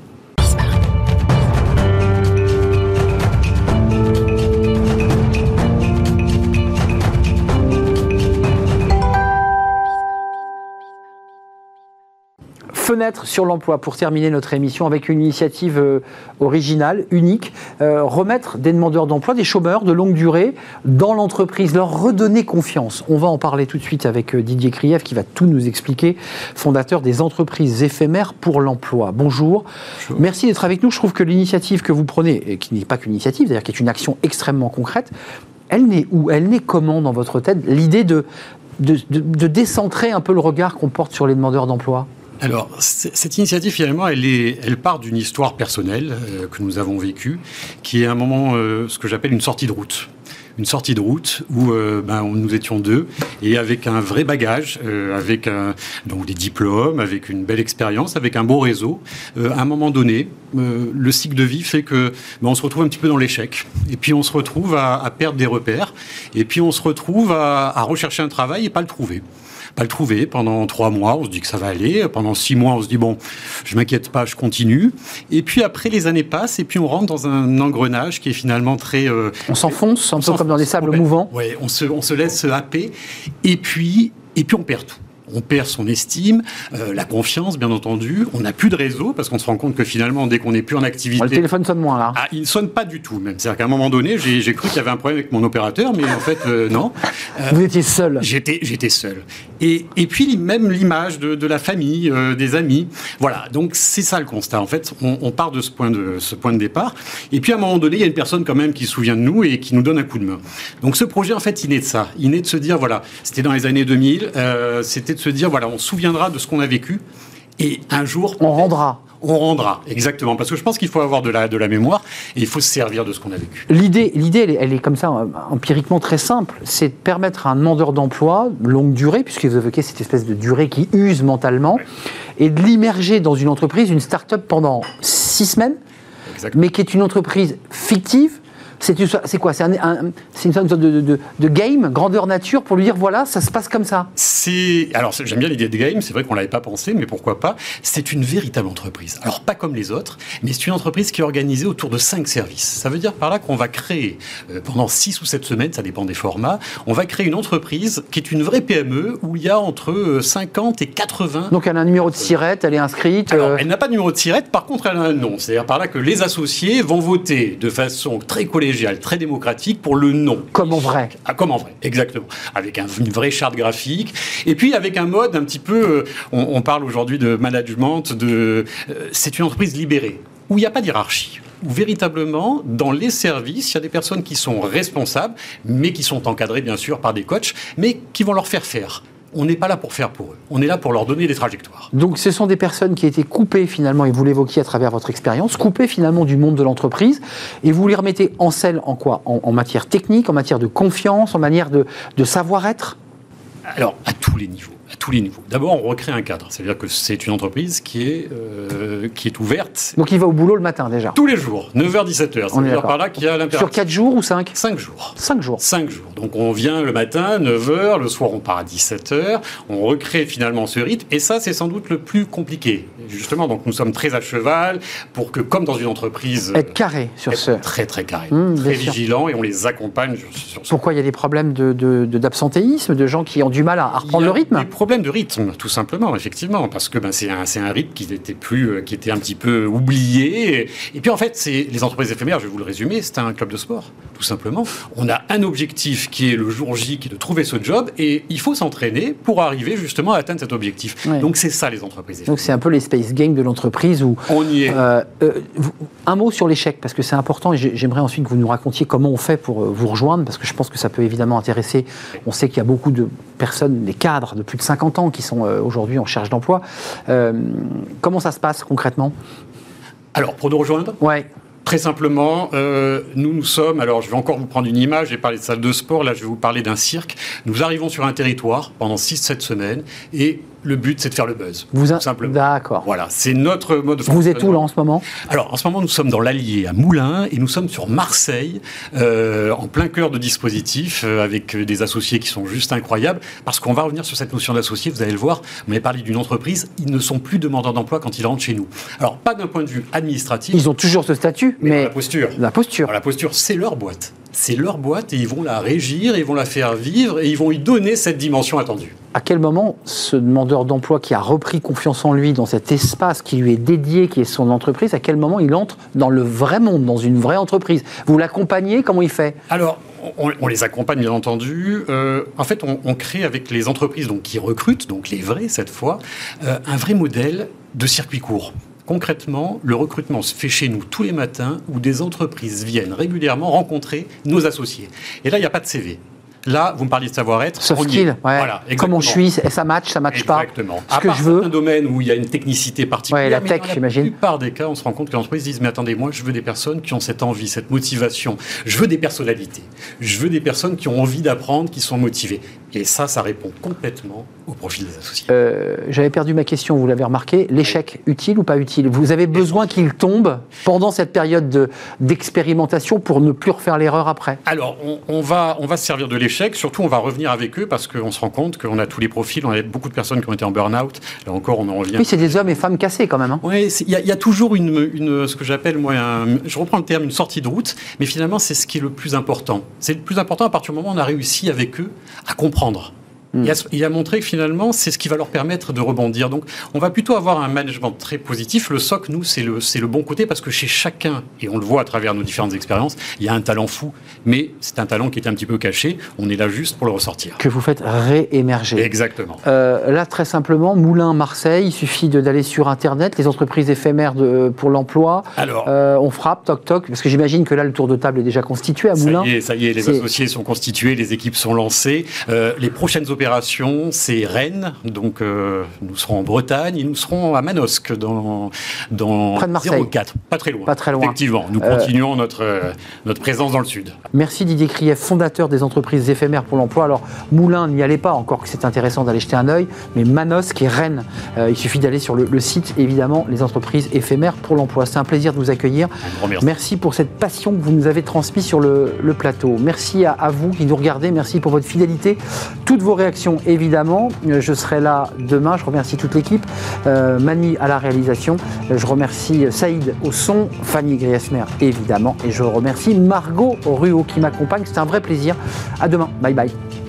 Fenêtre sur l'emploi pour terminer notre émission avec une initiative euh, originale, unique, euh, remettre des demandeurs d'emploi, des chômeurs de longue durée dans l'entreprise, leur redonner confiance. On va en parler tout de suite avec euh, Didier Krief qui va tout nous expliquer, fondateur des entreprises éphémères pour l'emploi. Bonjour. Merci d'être avec nous. Je trouve que l'initiative que vous prenez, et qui n'est pas qu'une initiative, d'ailleurs qui est une action extrêmement concrète, elle naît où Elle naît comment dans votre tête L'idée de, de, de- de décentrer un peu le regard qu'on porte sur les demandeurs d'emploi? Alors, cette initiative, finalement, elle, est, elle part d'une histoire personnelle euh, que nous avons vécue, qui est un moment, euh, ce que j'appelle une sortie de route. Une sortie de route où euh, ben, nous étions deux et avec un vrai bagage, euh, avec un- donc des diplômes, avec une belle expérience, avec un beau réseau. euh, à un moment donné, le cycle de vie fait que ben, on se retrouve un petit peu dans l'échec. Et puis on se retrouve à, à perdre des repères. Et puis on se retrouve à, à rechercher un travail et pas le trouver pas le trouver pendant trois mois. On se dit que ça va aller. Pendant six mois, on se dit bon, je m'inquiète pas, je continue. Et puis après, les années passent et puis on rentre dans un engrenage qui est finalement très. euh, On s'enfonce, un on peu dans des sables mouvants. Ouais, on se, on se laisse happer. Et puis, et puis on perd tout. On perd son estime, euh, la confiance, bien entendu. On n'a plus de réseau parce qu'on se rend compte que finalement, dès qu'on n'est plus en activité, Le téléphone sonne moins là. ah, il ne sonne pas du tout, même. C'est-à-dire qu'à un moment donné, j'ai cru qu'il y avait un problème avec mon opérateur, mais en fait, euh, non. Vous étiez seul. J'étais, j'étais seul. Et, et puis même l'image de, de la famille, euh, des amis. Voilà. Donc c'est ça le constat. En fait, on, on part de ce point de ce point de départ. Et puis à un moment donné, il y a une personne quand même qui se souvient de nous et qui nous donne un coup de main. Donc ce projet, en fait, il naît de ça. Il naît de se dire voilà, c'était dans les années 2000. euh, c'était de se dire voilà, on se souviendra de ce qu'on a vécu. Et un jour, On rendra. on rendra. Exactement. Parce que je pense qu'il faut avoir de la, de la mémoire et il faut se servir de ce qu'on a vécu. L'idée, l'idée, elle est, elle est comme ça, euh, empiriquement très simple. C'est de permettre à un demandeur d'emploi, longue durée, puisque vous évoquez cette espèce de durée qui use mentalement, et de l'immerger dans une entreprise, une start-up pendant six semaines, Exactement. mais qui est une entreprise fictive. C'est quoi? C'est un- un- c'est une sorte de, de- de- de game, grandeur nature, pour lui dire voilà, ça se passe comme ça. C'est alors j'aime bien l'idée de game. C'est vrai qu'on l'avait pas pensé, mais pourquoi pas C'est une véritable entreprise. Alors pas comme les autres, mais c'est une entreprise qui est organisée autour de cinq services. Ça veut dire par là qu'on va créer euh, pendant six ou sept semaines, ça dépend des formats. On va créer une entreprise qui est une vraie PME où il y a entre euh, 50 et 80 Donc elle a un numéro de sirette, elle est inscrite. alors, euh, elle n'a pas de numéro de tirette, par contre, elle a un nom. C'est-à-dire par là que les associés vont voter de façon très collégiale, très démocratique pour le nom. Comme en vrai. Ah, comme en vrai, exactement. Avec un- une vraie charte graphique. Et puis avec un mode un petit peu. euh, on, on parle aujourd'hui de management, de. euh, c'est une entreprise libérée, où il n'y a pas d'hierarchie. Où véritablement, dans les services, il y a des personnes qui sont responsables, mais qui sont encadrées bien sûr par des coachs, mais qui vont leur faire faire. On n'est pas là pour faire pour eux. On est là pour leur donner des trajectoires. Donc ce sont des personnes qui étaient coupées finalement, et vous l'évoquiez à travers votre expérience, coupées finalement du monde de l'entreprise, et vous les remettez en selle en quoi? En, en matière technique, en matière de confiance, en manière de, de savoir-être? Alors, à tous les niveaux. À tous les niveaux. D'abord, on recrée un cadre, c'est-à-dire que c'est une entreprise qui est, euh, qui est ouverte Donc il va au boulot le matin déjà. tous les jours, 9h-17h. On est C'est-à-dire par là qu'il y a Sur l'impératif. 4 jours ou 5 5 jours. 5 jours. 5 jours. Donc on vient le matin, 9h, le soir on part à 17h, on recrée finalement ce rythme, et ça c'est sans doute le plus compliqué. Justement, donc nous sommes très à cheval pour que, comme dans une entreprise, Être carré sur être ce. très très carré, Mmh, très vigilant, et on les accompagne sur, sur ce Pourquoi il y a des problèmes de- de- de- d'absentéisme, de, gens qui ont du mal à, à reprendre le rythme Des problèmes de rythme, tout simplement, effectivement, parce que ben, c'est un, rythme qui était plus, euh, qui était un petit peu oublié. Et, puis en fait, c'est les entreprises éphémères. Je vais vous le résumer, c'est un club de sport, tout simplement. On a un objectif qui est le jour J, qui est de trouver ce job, et il faut s'entraîner pour arriver justement à atteindre cet objectif. Ouais. Donc c'est ça les entreprises éphémères. Donc c'est un peu les space games de l'entreprise où On y est. Euh, euh, un mot sur l'échec, parce que c'est important, et j'ai- j'aimerais ensuite que vous nous racontiez comment on fait pour vous rejoindre, parce que je pense que ça peut évidemment intéresser. On sait qu'il y a beaucoup de personnes, des cadres de plus de 50 ans qui sont euh, aujourd'hui en recherche d'emploi. Euh, comment ça se passe concrètement? Alors pour nous rejoindre, Ouais, Très simplement, euh, nous, nous sommes, alors je vais encore vous prendre une image, j'ai parlé de salle de sport, là je vais vous parler d'un cirque. Nous arrivons sur un territoire pendant 6-7 semaines et le but c'est de faire le buzz. vous tout simplement. D'accord. Voilà, c'est notre mode de Vous êtes où là en ce moment? Alors en ce moment nous sommes dans l'Allier à Moulins et nous sommes sur Marseille, euh, en plein cœur de dispositifs, euh, avec des associés qui sont juste incroyables, parce qu'on va revenir sur cette notion d'associé, vous allez le voir, on avait parlé d'une entreprise, ils ne sont plus demandeurs d'emploi quand ils rentrent chez nous. Alors pas d'un point de vue administratif, Ils ont toujours ce statut, mais, dans la posture. la posture. La posture, c'est leur boîte. C'est leur boîte et ils vont la régir, ils vont la faire vivre et ils vont y donner cette dimension attendue. À quel moment ce demandeur d'emploi qui a repris confiance en lui dans cet espace qui lui est dédié, qui est son entreprise, à quel moment il entre dans le vrai monde, dans une vraie entreprise? Vous l'accompagnez? Comment il fait? Alors, on, on les accompagne bien entendu. Euh, en fait, on, on crée avec les entreprises donc, qui recrutent, donc les vrais cette fois, euh, un vrai modèle de circuit court. Concrètement, le recrutement se fait chez nous tous les matins où des entreprises viennent régulièrement rencontrer nos associés. Et là, il n'y a pas de CV. Là, vous me parliez de savoir-être. Soft skill, ouais. Voilà, Comment je suis, et ça match, ça match pas. Exactement. Ce à que part je veux. certains domaines où il y a une technicité particulière, Ouais, la tech, dans la j'imagine. plupart des cas, on se rend compte que l'entreprise disent mais attendez, moi je veux des personnes qui ont cette envie, cette motivation. Je veux des personnalités. Je veux des personnes qui ont envie d'apprendre, qui sont motivées. Et ça, ça répond complètement au profil des associés. Euh, J'avais perdu ma question, vous l'avez remarqué. L'échec, utile ou pas utile? Vous avez besoin qu'il tombe pendant cette période de- d'expérimentation pour ne plus refaire l'erreur après? Alors, on, on va, on va se servir de l'échec. Surtout, on va revenir avec eux parce qu'on se rend compte qu'on a tous les profils. On a beaucoup de personnes qui ont été en burn-out. Là encore, on en revient. Oui, c'est des hommes et femmes cassés quand même. hein. Oui, il y, a- il y a toujours une, une- ce que j'appelle, moi, un- je reprends le terme, une sortie de route, mais finalement, c'est ce qui est le plus important. C'est le plus important à partir du moment où on a réussi avec eux à comprendre. 得。À, et à montrer que finalement, c'est ce qui va leur permettre de rebondir. Donc, on va plutôt avoir un management très positif. Le SOC, nous, c'est le, c'est le bon côté parce que chez chacun, et on le voit à travers nos différentes expériences, il y a un talent fou, mais c'est un talent qui est un petit peu caché. On est là juste pour le ressortir. Que vous faites réémerger. Exactement. Euh, là, très simplement, Moulin, Marseille, il suffit de- d'aller sur Internet, les entreprises éphémères de- pour l'emploi. Alors, Euh, on frappe, toc toc, parce que j'imagine que là, le tour de table est déjà constitué à Ça Moulin. y est, ça y est, les C'est- associés sont constitués, les équipes sont lancées. Euh, les prochaines opérations, c'est Rennes, donc euh, nous serons en Bretagne et nous serons à Manosque, dans, dans Près de Marseille. 04, pas très loin. Pas très loin. Effectivement, nous Euh, continuons notre, euh, notre présence dans le sud. Merci Didier Krief, fondateur des entreprises éphémères pour l'emploi. Alors, Moulin, n'y allez pas, encore que c'est intéressant d'aller jeter un œil, mais Manosque et Rennes, euh, il suffit d'aller sur le, le site, évidemment, les entreprises éphémères pour l'emploi. C'est un plaisir de vous accueillir. Merci. Merci pour cette passion que vous nous avez transmise sur le, le plateau. Merci à, à vous qui nous regardez. Merci pour votre fidélité. Toutes vos évidemment. Euh, Je serai là demain. Je remercie toute l'équipe. Euh, Mani à la réalisation. Euh, Je remercie Saïd au son. Fanny Griesmer, évidemment. Et je remercie Margot Ruot qui m'accompagne. C'est un vrai plaisir. À demain. Bye bye.